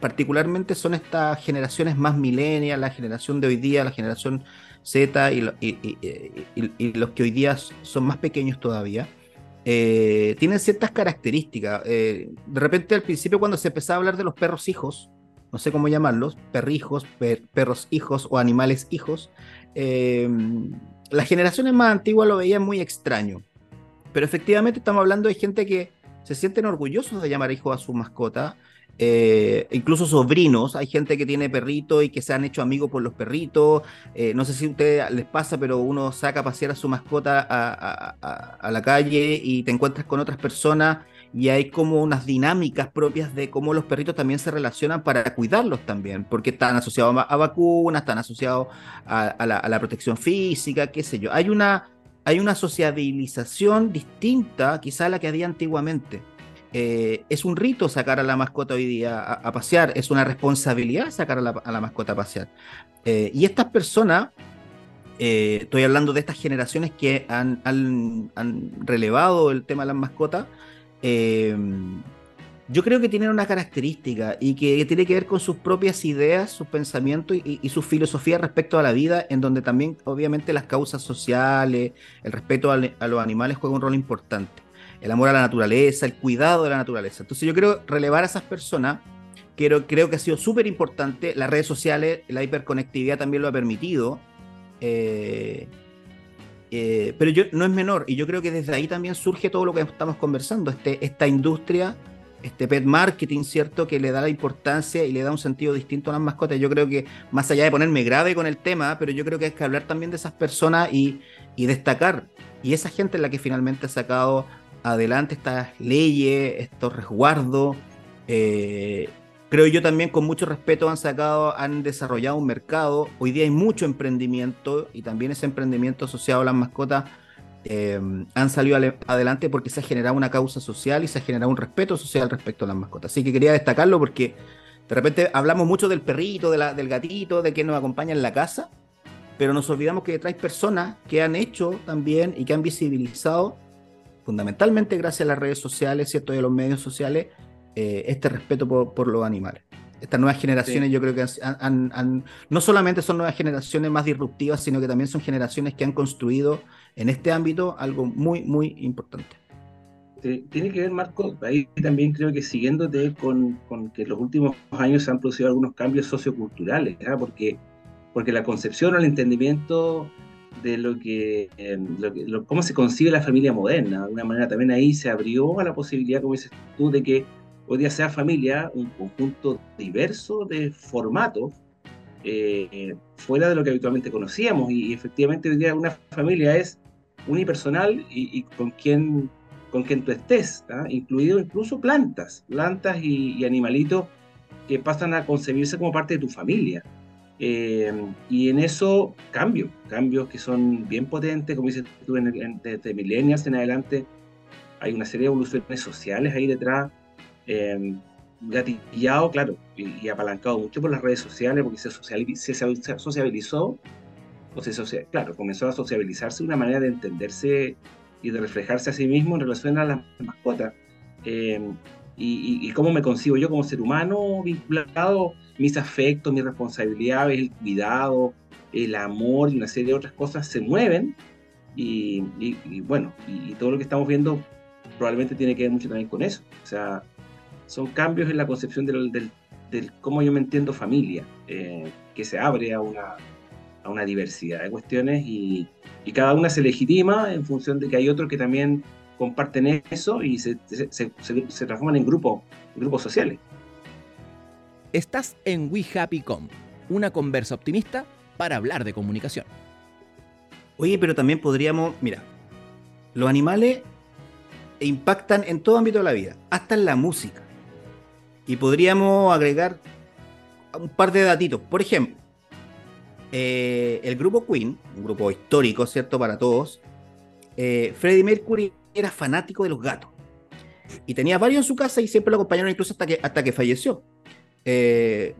particularmente son estas generaciones más milenias, la generación de hoy día, la generación Z y, los que hoy día son más pequeños todavía, eh, tienen ciertas características. Eh, de repente al principio cuando se empezaba a hablar de los perros hijos, no sé cómo llamarlos, perrijos, perros hijos o animales hijos, eh, las generaciones más antiguas lo veían muy extraño. Pero efectivamente estamos hablando de gente que se sienten orgullosos de llamar hijo a su mascota eh, incluso sobrinos, hay gente que tiene perritos y que se han hecho amigos por los perritos. Eh, no sé si a ustedes les pasa, pero uno saca a pasear a su mascota a, la calle y te encuentras con otras personas y hay como unas dinámicas propias de cómo los perritos también se relacionan para cuidarlos también, porque están asociados a, vacunas, están asociados a, la, protección física, qué sé yo. Hay una, hay una sociabilización distinta quizá a la que había antiguamente. Eh, es un rito sacar a la mascota hoy día a, pasear, es una responsabilidad sacar a la, mascota a pasear. Eh, y estas personas, eh, estoy hablando de estas generaciones que han, relevado el tema de las mascotas, yo creo que tienen una característica y que tiene que ver con sus propias ideas, sus pensamientos y, su filosofía respecto a la vida, en donde también obviamente las causas sociales, el respeto a, a los animales juega un rol importante el amor a la naturaleza, el cuidado de la naturaleza. Entonces yo quiero relevar a esas personas, quiero, creo que ha sido súper importante, las redes sociales, la hiperconectividad también lo ha permitido, eh, eh, pero yo, no es menor, y yo creo que desde ahí también surge todo lo que estamos conversando, este, esta industria, este pet marketing, ¿cierto? Que le da la importancia y le da un sentido distinto a las mascotas. Yo creo que, más allá de ponerme grave con el tema, pero yo creo que hay que hablar también de esas personas y, y destacar. Y esa gente es la que finalmente ha sacado adelante estas leyes, estos resguardos. Eh, creo yo también con mucho respeto han sacado, han desarrollado un mercado. Hoy día hay mucho emprendimiento y también ese emprendimiento asociado a las mascotas eh, han salido adelante porque se ha generado una causa social y se ha generado un respeto social respecto a las mascotas. Así que quería destacarlo porque de repente hablamos mucho del perrito, del gatito, de que nos acompaña en la casa, pero nos olvidamos que detrás personas que han hecho también y que han visibilizado fundamentalmente gracias a las redes sociales, ¿cierto? Y a los medios sociales, eh, este respeto por, los animales. Estas nuevas generaciones yo creo que han, no solamente son nuevas generaciones más disruptivas, sino que también son generaciones que han construido en este ámbito algo muy, muy importante. Tiene que ver, Marco, ahí también creo que siguiéndote con, con que en los últimos años se han producido algunos cambios socioculturales, porque, porque la concepción o el entendimiento de lo que, eh, cómo se concibe la familia moderna. De alguna manera también ahí se abrió a la posibilidad, como dices tú, de que hoy día sea familia un conjunto diverso de formatos eh, fuera de lo que habitualmente conocíamos. Y, efectivamente hoy día una familia es unipersonal y, con quien con quien tú estés, ¿ah? incluido incluso plantas, plantas y animalitos que pasan a concebirse como parte de tu familia. Eh, y en eso cambios, cambios que son bien potentes, como dices tú, desde millennials en adelante hay una serie de evoluciones sociales ahí detrás, eh, gatillado, claro, y, apalancado mucho por las redes sociales, porque se, se sociabilizó, o se claro, comenzó a sociabilizarse una manera de entenderse y de reflejarse a sí mismo en relación a las mascotas. Eh, y, cómo me concibo yo como ser humano vinculado, mis afectos, mis responsabilidades, el cuidado, el amor y una serie de otras cosas se mueven y, bueno, y, todo lo que estamos viendo probablemente tiene que ver mucho también con eso. O sea, son cambios en la concepción del, del, cómo yo me entiendo familia, eh, que se abre a una, a una diversidad de cuestiones y, y cada una se legitima en función de que hay otros que también comparten eso y se, se, transforman en, grupo, grupos sociales. Estás en We Happy Com, una conversa optimista para hablar de comunicación. Oye, pero también podríamos, mira, los animales impactan en todo ámbito de la vida, hasta en la música. Y podríamos agregar un par de datitos. Por ejemplo, eh, el grupo Queen, un grupo histórico, ¿cierto? Para todos, eh, Freddie Mercury era fanático de los gatos. Y tenía varios en su casa y siempre lo acompañaron incluso hasta que, hasta que falleció. Eh,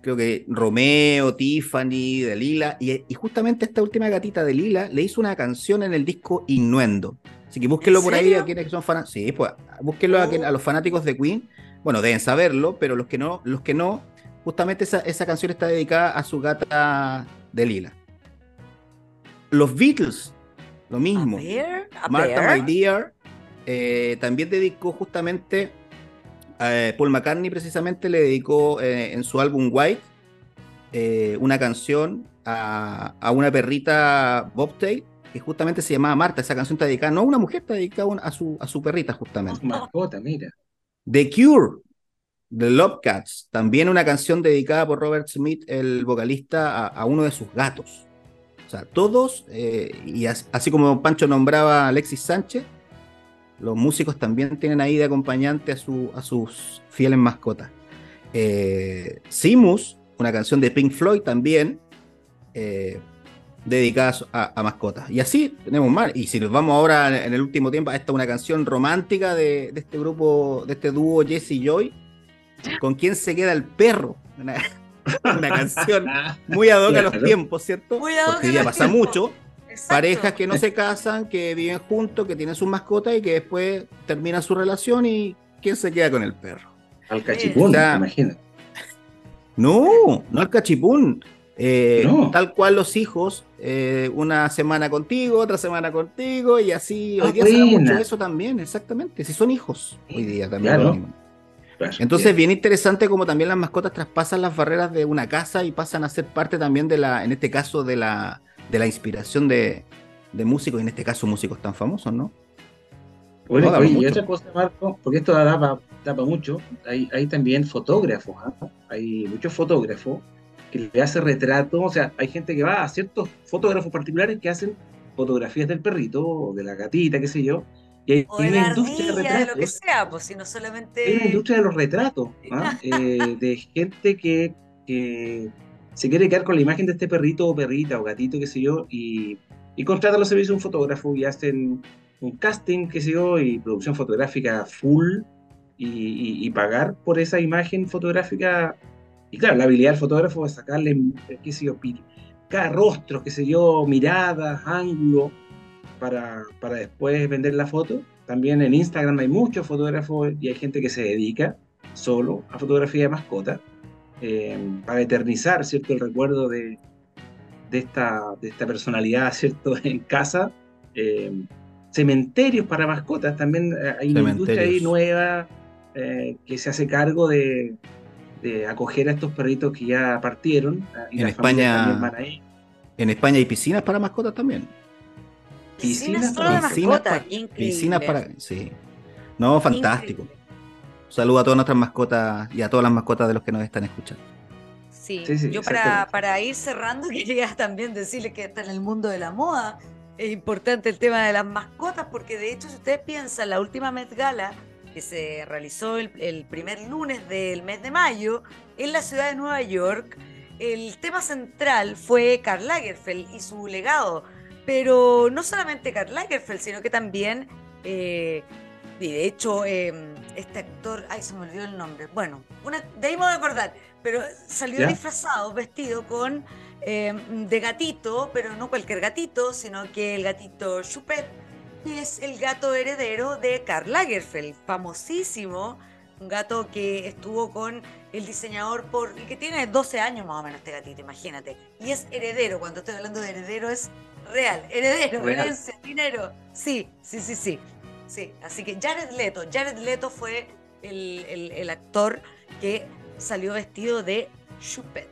creo que Romeo, Tiffany, de Lila, y, justamente esta última gatita de Lila le hizo una canción en el disco Innuendo. Así que búsquenlo por ahí a quienes son fanáticos. Sí, pues búsquenlo a, a, los fanáticos de Queen. Bueno, deben saberlo, pero los que no, los que no, justamente esa, esa canción está dedicada a su gata de Lila. Los Beatles lo mismo. Martha, My Dear, eh, también dedicó justamente, eh, Paul McCartney precisamente le dedicó eh, en su álbum White una canción a, una perrita Bobtail que justamente se llamaba Marta. Esa canción está dedicada, no a una mujer, está dedicada a su, a su perrita justamente. Mascota, mira. The Cure, The Love Cats, también una canción dedicada por Robert Smith, el vocalista, a uno de sus gatos. O sea, todos, eh, y así como Pancho nombraba a Alexis Sánchez, los músicos también tienen ahí de acompañante a, su, a sus fieles mascotas. Eh, Simus, una canción de Pink Floyd también, eh, dedicada a, mascotas. Y así tenemos más. Y si nos vamos ahora en el último tiempo, a esta una canción romántica de, de este grupo, de este dúo Jesse y Joy, ¿con quién se queda el perro? una <laughs> canción muy ad hoc a los tiempos, ¿cierto? Porque ya pasa mucho. Parejas que no se casan, que viven juntos, que tienen sus mascotas y que después terminan su relación y ¿quién se queda con el perro? Al cachipún, imagínate. No, no al cachipún. Eh, tal cual los hijos, eh, una semana contigo, otra semana contigo, y así. hoy día se da mucho eso también, exactamente. Si son hijos, hoy día también. Entonces, bien. interesante como también las mascotas traspasan las barreras de una casa y pasan a ser parte también de la, en este caso, de la, de la inspiración de, músicos, y en este caso músicos tan famosos, ¿no? Bueno, y otra cosa, Marco, porque esto da para mucho, hay, hay también fotógrafos, ¿ah? hay muchos fotógrafos que le hacen retratos, o sea, hay gente que va a ciertos fotógrafos particulares que hacen fotografías del perrito o de la gatita, qué sé yo, o de la industria de, lo que sea, pues, sino solamente... Hay una industria de los retratos, ¿ah? <laughs> eh, de gente que, se quiere quedar con la imagen de este perrito o perrita o gatito, qué sé yo, y, y contrata los servicios de un fotógrafo y hacen un casting, qué sé yo, y producción fotográfica full, y, pagar por esa imagen fotográfica. Y claro, la habilidad del fotógrafo es sacarle, qué sé yo, cada rostro, qué sé yo, miradas, ángulo para, para después vender la foto. También en Instagram hay muchos fotógrafos y hay gente que se dedica solo a fotografía de mascota eh, para eternizar ¿cierto? el recuerdo de, de, esta, de esta personalidad <laughs> ¿cierto? en casa. Eh, cementerios para mascotas, también eh, hay una industria ahí nueva que se hace cargo de, de, acoger a estos perritos que ya partieron. Y en, España, en España hay piscinas para mascotas también. Piscinas, para mascotas, piscinas para, sí. No, fantástico. Saludo a todas nuestras mascotas y a todas las mascotas de los que nos están escuchando. Sí, yo para, para, ir cerrando <laughs> quería también decirle que está en el mundo de la moda. Es importante el tema de las mascotas porque de hecho si ustedes piensan la última Met Gala que se realizó el, el primer lunes del mes de mayo en la ciudad de Nueva York, el tema central fue Karl Lagerfeld y su legado. Pero no solamente Karl Lagerfeld, sino que también, eh, y de hecho, em, este actor, ay, se me olvidó el nombre, bueno, una, de ahí me voy a acordar, pero salió disfrazado, vestido con em, de gatito, pero no cualquier gatito, sino que el gatito Chupet que es el gato heredero de Karl Lagerfeld, famosísimo, un gato que estuvo con el diseñador por que tiene 12 años más o menos este gatito, imagínate. Y es heredero, cuando estoy hablando de heredero es real, heredero, herencia, dinero. Sí, sí, sí, sí. Sí, así que Jared Leto, Jared Leto fue el, actor que salió vestido de Chupet.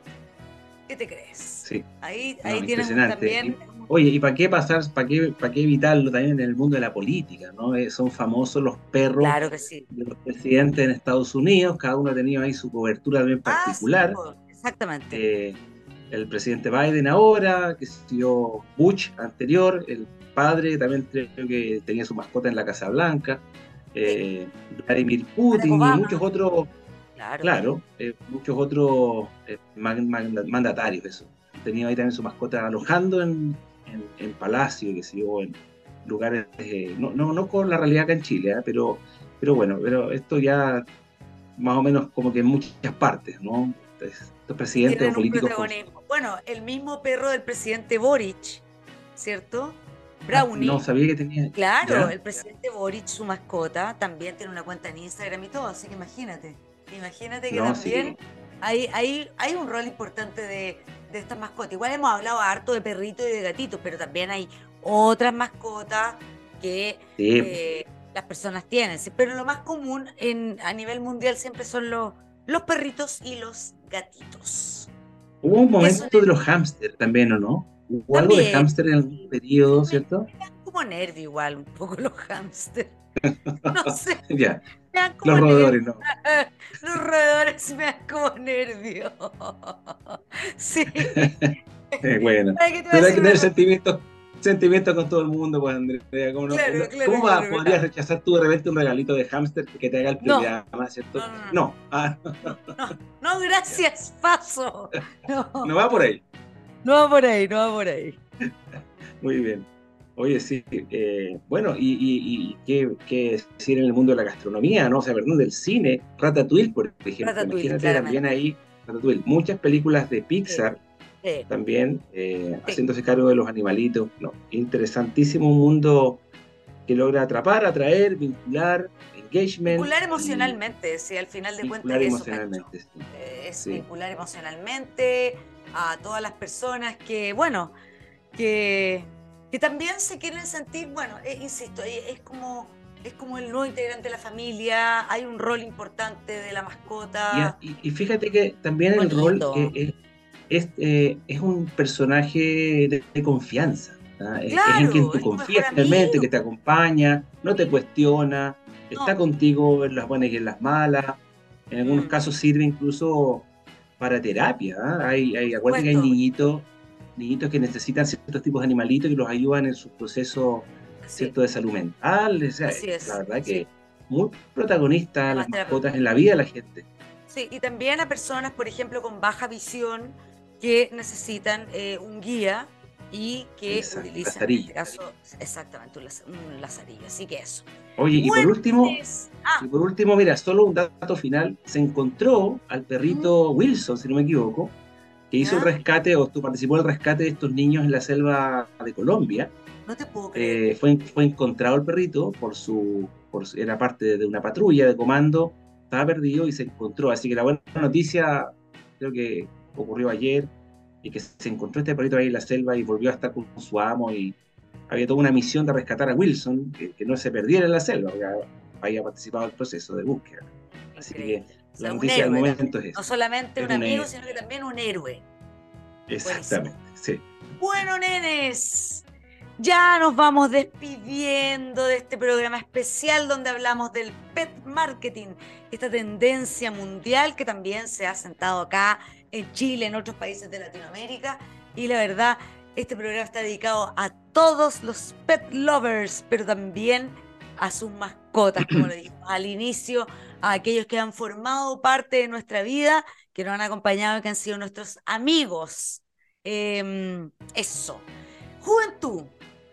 ¿Qué te crees? Sí. Ahí, ahí tienes también Oye, ¿y para qué pasar, para qué, para qué evitarlo también en el mundo de la política? ¿no? Eh, son famosos los perros de los presidentes en Estados Unidos, cada uno ha tenido ahí su cobertura también ah, particular. exactamente. Eh, el presidente Biden ahora, que sido Bush anterior, el padre también creo que tenía su mascota en la Casa Blanca, eh, Vladimir Putin y muchos otros, claro, muchos otros mandatarios, eso. Tenía ahí también su mascota alojando en, en, Palacio, que se en lugares, no, no, no, con la realidad acá en Chile, ¿eh? pero, pero bueno, pero esto ya más o menos como que en muchas partes, ¿no? Estos presidentes o políticos. Bueno, el mismo perro del presidente Boric, ¿cierto? Brownie. no sabía que tenía. Claro, el presidente Boric, su mascota, también tiene una cuenta en Instagram y todo, así que imagínate. Imagínate que también hay, hay, hay un rol importante de, de estas mascotas. Igual hemos hablado harto de perritos y de gatitos, pero también hay otras mascotas que eh, las personas tienen. Pero lo más común en, a nivel mundial siempre son los, los perritos y los gatitos. Hubo un momento de los hámster también, ¿o no? Hubo algo de hámster en algún periodo, ¿cierto? Como nervio igual, un poco los hámster. <laughs> No sé. ya. Los roedores no. <laughs> Los roedores me dan como nervio. <laughs> Sí. bueno. Pero hay que tener sentimientos sentimientos con todo el mundo, pues Andrea. ¿Cómo, no, ¿cómo podrías rechazar tú de repente un regalito de hámster que te haga el programa, ¿cierto? No. Ah, no, gracias, paso. No. no va por ahí. No va por ahí, no va por ahí. Muy bien. Oye, sí, eh, bueno, y, qué, decir en el mundo de la gastronomía, ¿no? O sea, perdón, del cine, Ratatouille, por ejemplo, Ratatouille, imagínate también ahí, Ratatouille, muchas películas de Pixar también eh, haciéndose cargo de los animalitos, ¿no? Interesantísimo mundo que logra atrapar, atraer, vincular, engagement. Vincular emocionalmente, sí, al final de cuentas eso. Emocionalmente, sí. Eh, es vincular emocionalmente a todas las personas que, bueno, que que también se quieren sentir, bueno, eh, insisto, eh, es como, es como el nuevo integrante de la familia, hay un rol importante de la mascota. Y, fíjate que también el rol es, eh, es, un personaje de, confianza. es, en quien tú confías realmente, que te acompaña, no te cuestiona, está contigo en las buenas y en las malas. En algunos mm. casos sirve incluso para terapia. Hay, hay, acuérdate que hay niñitos niñitos que necesitan ciertos tipos de animalitos y los ayudan en su proceso cierto de salud mental. la verdad que muy protagonista las mascotas en la vida de la gente. Sí, y también a personas, por ejemplo, con baja visión que necesitan eh, un guía y que utilizan en este caso, exactamente, un, lazarillo. Así que eso. Oye, y por último, ah. y por último, mira, solo un dato final, se encontró al perrito Wilson, si no me equivoco, que hizo el rescate o participó el rescate de estos niños en la selva de Colombia. No te puedo creer. Eh, fue, fue encontrado el perrito por su, por, era parte de una patrulla de comando, estaba perdido y se encontró. Así que la buena noticia creo que ocurrió ayer y que se encontró este perrito ahí en la selva y volvió a estar con su amo y había toda una misión de rescatar a Wilson, que, no se perdiera en la selva, porque había participado en el proceso de búsqueda. Así que la noticia del momento es eso. No solamente un, amigo, sino que también un héroe. Exactamente, sí. Bueno, nenes, ya nos vamos despidiendo de este programa especial donde hablamos del pet marketing, esta tendencia mundial que también se ha sentado acá en Chile, en otros países de Latinoamérica. Y la verdad, este programa está dedicado a todos los pet lovers, pero también a sus mascotas, como lo dijimos al inicio, a aquellos que han formado parte de nuestra vida, que nos han acompañado y que han sido nuestros amigos. Em, eso. Juventud.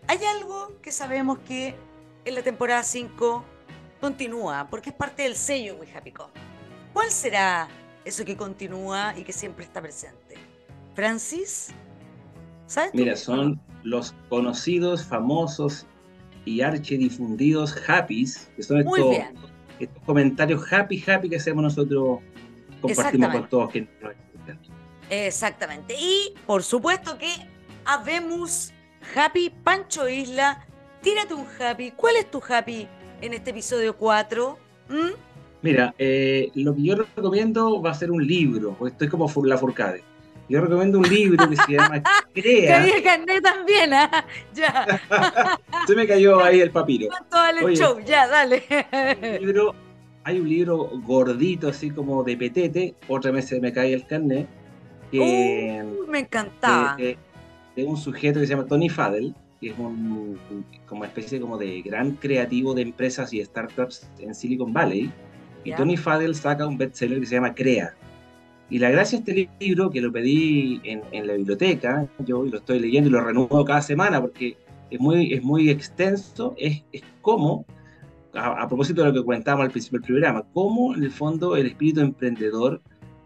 Hay algo que sabemos que en la temporada 5 continúa, porque es parte del sello We Happy ¿Cuál será eso que continúa y que siempre está presente? Francis, ¿sabes? Mira, son los conocidos, famosos y archidifundidos Happys, que son Muy estos, bien. estos comentarios happy, happy que hacemos nosotros, compartimos con todos quienes nos escuchan. Exactamente. Y por supuesto que habemos Happy Pancho Isla. Tírate un Happy. ¿Cuál es tu Happy en este episodio 4? ¿Mm? Mira, eh, lo que yo recomiendo va a ser un libro, porque estoy como la Furcade. Yo recomiendo un libro que se llama <laughs> <laughs> Crea. Caí el carnet también, ¿ah? <laughs> Ya. Se me cayó ahí el papiro. ¿Cuánto vale el Oye. show? Ya, dale. Un libro- hay un libro gordito, así como de petete, otra vez se me cae el carnet, que, Uy, me encantaba. de, de- de un sujeto que se llama Tony Fadell, que es un como una especie como de gran creativo de empresas y startups en Silicon Valley. Y Ya. Tony Fadell saca un bestseller que se llama Crea. Y la gracia de este libro, que lo pedí en, en la biblioteca, yo lo estoy leyendo y lo renuevo cada semana porque es muy, es muy extenso, es, es cómo, a, a propósito de lo que comentábamos al principio del programa, cómo en el fondo el espíritu emprendedor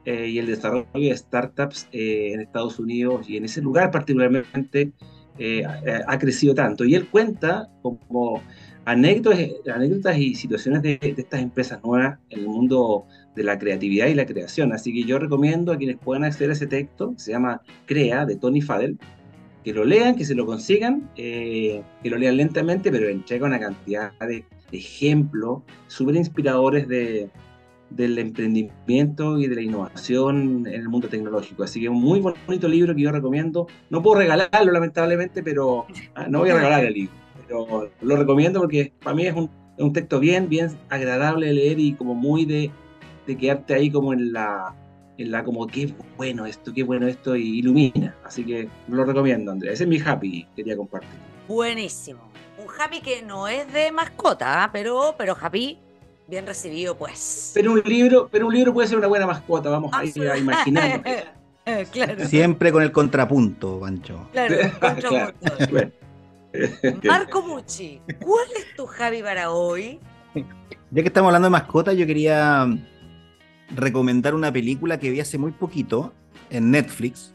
eh, y el desarrollo de startups eh, en Estados Unidos y en ese lugar particularmente eh, ha, ha crecido tanto. Y él cuenta como anécdotas, anécdotas y situaciones de, de estas empresas nuevas en el mundo de la creatividad y la creación. Así que yo recomiendo a quienes puedan acceder a ese texto, que se llama Crea, de Tony Fadell, que lo lean, que se lo consigan, eh, que lo lean lentamente, pero entrega una cantidad de ejemplos súper inspiradores de, del emprendimiento y de la innovación en el mundo tecnológico. Así que un muy bonito libro que yo recomiendo. No puedo regalarlo, lamentablemente, pero ah, no voy a regalar el libro. Pero lo recomiendo porque para mí es un, es un texto bien, bien agradable de leer y como muy de, de quedarte ahí como en la, en la como qué bueno esto, qué bueno esto y ilumina. Así que lo recomiendo, Andrea. Ese es mi happy que quería compartir. Buenísimo. Un Happy que no es de mascota, ¿ah? pero, pero Happy bien recibido, pues. Pero un libro, pero un libro puede ser una buena mascota, vamos a ir a imaginar. <laughs> Claro, Siempre con el contrapunto, Pancho. claro. <laughs> Claro. contrapunto. Bueno. <laughs> Marco Mucci, ¿cuál es tu Javi para hoy? Ya que estamos hablando de mascotas, yo quería recomendar una película que vi hace muy poquito en Netflix,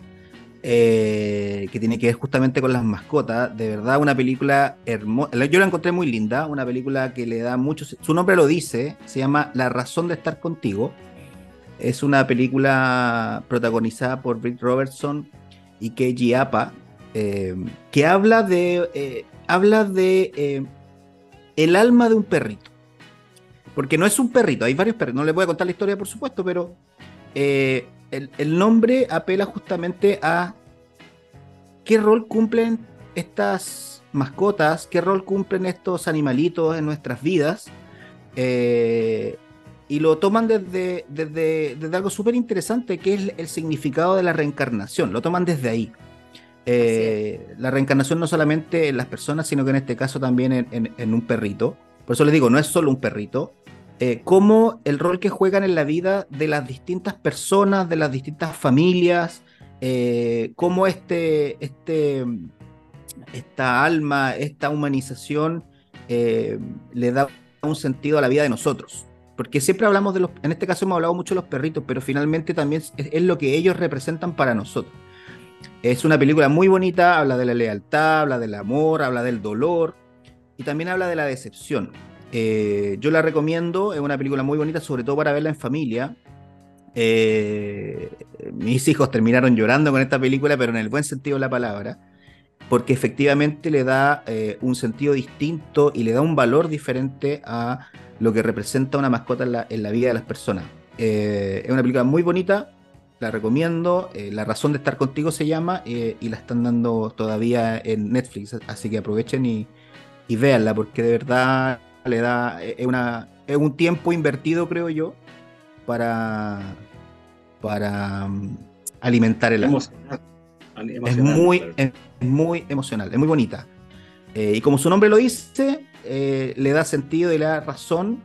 eh, que tiene que ver justamente con las mascotas. De verdad, una película hermosa. Yo la encontré muy linda, una película que le da mucho... Su nombre lo dice, se llama La razón de estar contigo. Es una película protagonizada por Britt Robertson y Keiji Apa, eh, que habla de, eh, habla de eh, el alma de un perrito. Porque no es un perrito, hay varios perritos. No les voy a contar la historia, por supuesto, pero eh, el, el nombre apela justamente a qué rol cumplen estas mascotas, qué rol cumplen estos animalitos en nuestras vidas. eh, y lo toman desde, desde, desde algo súper interesante, que es el significado de la reencarnación. Lo toman desde ahí. Eh, la reencarnación no solamente en las personas, sino que en este caso también en, un perrito. Por eso les digo, no es solo un perrito. Eh, cómo el rol que juegan en la vida de las distintas personas, de las distintas familias, eh, cómo este, este, esta alma, esta humanización eh, le da un sentido a la vida de nosotros. Porque siempre hablamos de los, en este caso hemos hablado mucho de los perritos, pero finalmente también es lo que ellos representan para nosotros. Es una película muy bonita, habla de la lealtad, habla del amor, habla del dolor y también habla de la decepción. Eh, yo la recomiendo, es una película muy bonita, sobre todo para verla en familia. Eh, mis hijos terminaron llorando con esta película, pero en el buen sentido de la palabra, porque efectivamente le da eh, un sentido distinto y le da un valor diferente a lo que representa una mascota en la, vida de las personas. Es una película muy bonita, la recomiendo. eh, la razón de estar contigo se llama eh, y la están dando todavía en Netflix, así que aprovechen y, y véanla porque de verdad le da eh, es una es un tiempo invertido creo yo para para mm, alimentar el alma. Es muy, claro. es muy emocional, es muy bonita. Eh, y como su nombre lo dice, le da sentido y le da razón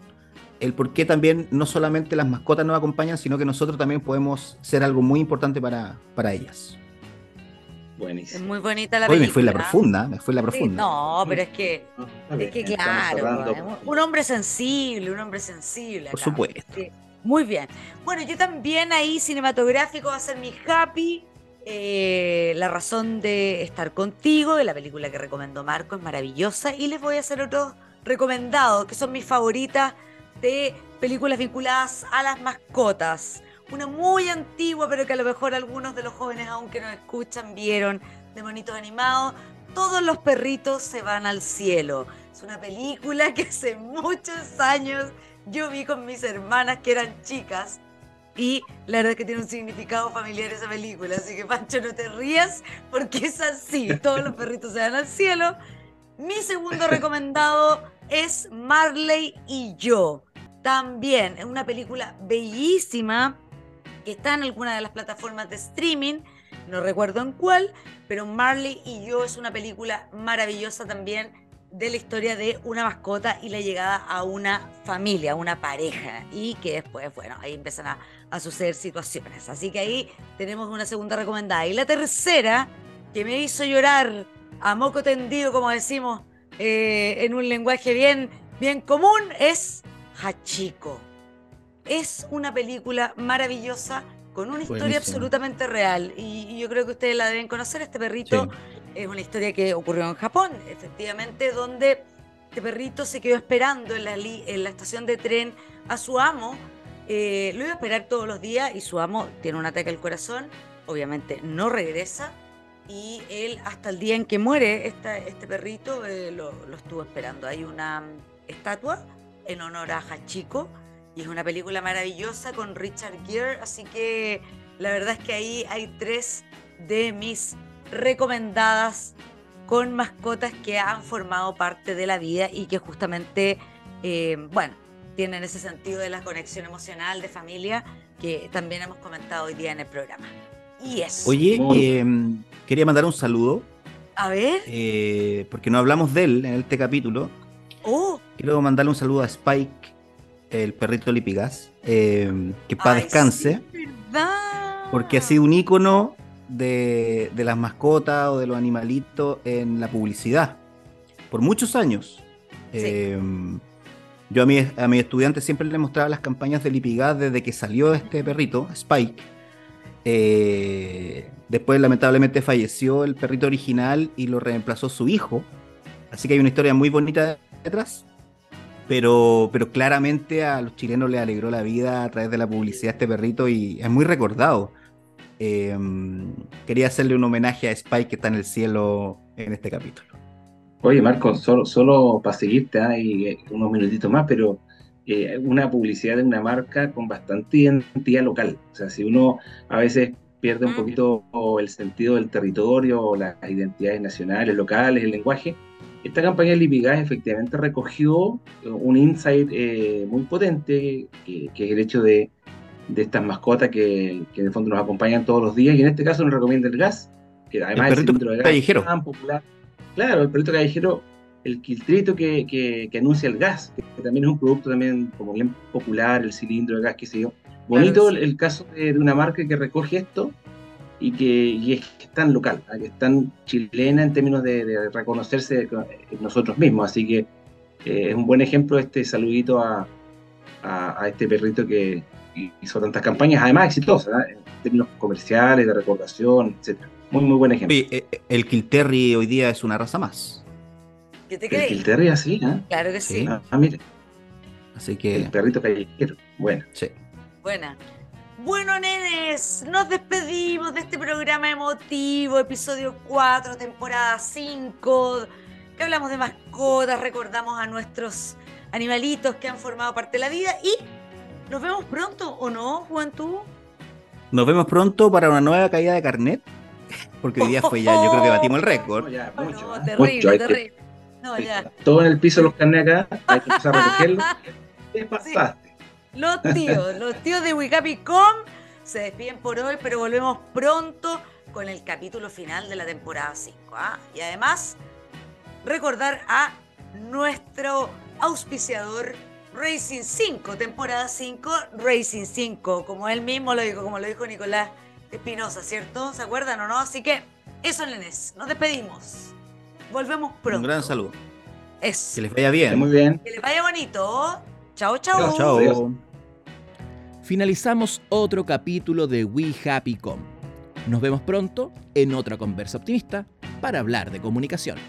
el por qué también no solamente las mascotas nos acompañan, sino que nosotros también podemos ser algo muy importante para, para ellas. Es Buenísimo. muy bonita la Hoy película. me fui en la profunda, me fui en la Sí, profunda. no, pero es que, está es que claro, es un- hombre sensible, un hombre sensible. Por supuesto. Sí, Muy bien. Bueno, yo también ahí cinematográfico va a ser mi happy. eh, La razón de estar contigo, de la película que recomendó Marco, es maravillosa. Y les voy a hacer otros recomendados, que son mis favoritas de películas vinculadas a las mascotas. Una muy antigua, pero que a lo mejor algunos de los jóvenes, aunque nos escuchan, vieron de monitos animados. Todos los perritos se van al cielo. Es una película que hace muchos años yo vi con mis hermanas que eran chicas. Y la verdad es que tiene un significado familiar esa película. Así que, Pancho, no te rías porque es así. Todos los perritos se van al cielo. Mi segundo <laughs> recomendado es Marley y yo. También es una película bellísima que está en alguna de las plataformas de streaming, no recuerdo en cuál, pero Marley y yo es una película maravillosa también de la historia de una mascota y la llegada a una familia, a una pareja, y que después, bueno, ahí empiezan a, a suceder situaciones. Así que ahí tenemos una segunda recomendada. Y la tercera, que me hizo llorar a moco tendido, como decimos eh, en un lenguaje bien, bien común, es Hachiko. Es una película maravillosa con una historia Buenísimo. absolutamente real. Y, y yo creo que ustedes la deben conocer. Este perrito es una historia que ocurrió en Japón, efectivamente, donde este perrito se quedó esperando en la, en la estación de tren a su amo. Eh, lo iba a esperar todos los días y su amo tiene un ataque al corazón. Obviamente no regresa. Y él, hasta el día en que muere esta- este perrito, eh, lo, lo estuvo esperando. Hay una mm, estatua en honor a Hachiko. Y es una película maravillosa con Richard Gere. Así que la verdad es que ahí hay tres de mis recomendadas con mascotas que han formado parte de la vida y que justamente, eh, bueno, tienen ese sentido de la conexión emocional, de familia, que también hemos comentado hoy día en el programa. Y eso. Oye, eh, quería mandar un saludo, A ver. eh, porque no hablamos de él en este capítulo. Oh, Quiero mandarle un saludo a Spike, el perrito Lipigas, eh, que para descanse, sí, ¿verdad? porque ha sido un ícono de, de las mascotas o de los animalitos en la publicidad por muchos años. Sí. Eh, yo a, mi, a mis estudiantes siempre les mostraba las campañas de Lipigas desde que salió este perrito, Spike. Eh, después, lamentablemente, falleció el perrito original y lo reemplazó su hijo. Así que hay una historia muy bonita detrás. Pero, pero claramente a los chilenos les alegró la vida a través de la publicidad este perrito y es muy recordado. Eh, quería hacerle un homenaje a Spike que está en el cielo en este capítulo. Oye, Marco, solo, solo para seguirte hay eh, unos minutitos más, pero eh, una publicidad de una marca con bastante identidad local. O sea, si uno a veces pierde un Mm. poquito el sentido del territorio, o las identidades nacionales, locales, el lenguaje, esta campaña de Lipigas efectivamente recogió eh, un insight eh, muy potente, que, que es el hecho de, de estas mascotas que, que en el fondo nos acompañan todos los días, y en este caso nos recomienda el gas, que además perrito cilindro de gas callejero. tan popular. Claro, el perrito callejero, el quiltrito que, que, que anuncia el gas, que, que también es un producto también como bien popular, el cilindro de gas, qué sé yo. Bonito Claro, sí. el, el caso de, de una marca que recoge esto y que y es, que es tan local, ¿ah? que es tan chilena en términos de, de reconocerse nosotros mismos. Así que eh, es un buen ejemplo este saludito a, a, a este perrito que hizo tantas campañas, además exitosas, ¿ah? en términos comerciales, de recordación, etc. Muy, muy buen ejemplo. Oye, eh, el Kilterry hoy día es una raza más. ¿Qué te El crees? Kilterry así, ¿ah? Claro que sí. Sí. Ah, mire, Así el que, perrito callejero. Bueno, sí. Buena. Bueno, nenes, nos despedimos de este programa emotivo, episodio 4, temporada 5, que hablamos de mascotas, recordamos a nuestros animalitos que han formado parte de la vida y nos vemos pronto, ¿o no, Juventud? Nos vemos pronto para una nueva caída de carnet. Porque hoy día fue ya, yo creo que batimos el récord. no, ya, Oh, mucho, no, ¿ah? terrible, Mucho, que- terrible. No, ya. Todo en el piso los carnes acá, hay que empezar a recogerlos. ¿Qué pasaste? Los tíos, los tíos de Wikapicom se despiden por hoy, pero volvemos pronto con el capítulo final de la temporada 5. ¿ah? Y además, recordar a nuestro auspiciador Racing 5, temporada 5, Racing 5, como él mismo lo dijo, como lo dijo Nicolás Espinosa, ¿cierto? ¿Se acuerdan o no? Así que eso, nenes, nos despedimos. Volvemos pronto. Un gran saludo. Eso. Que les vaya Está Muy bien. bien. Que les vaya bonito. Chao, chao. Chao, Chao. Finalizamos otro capítulo de We Happy Com. Nos vemos pronto en otra conversa optimista para hablar de comunicación.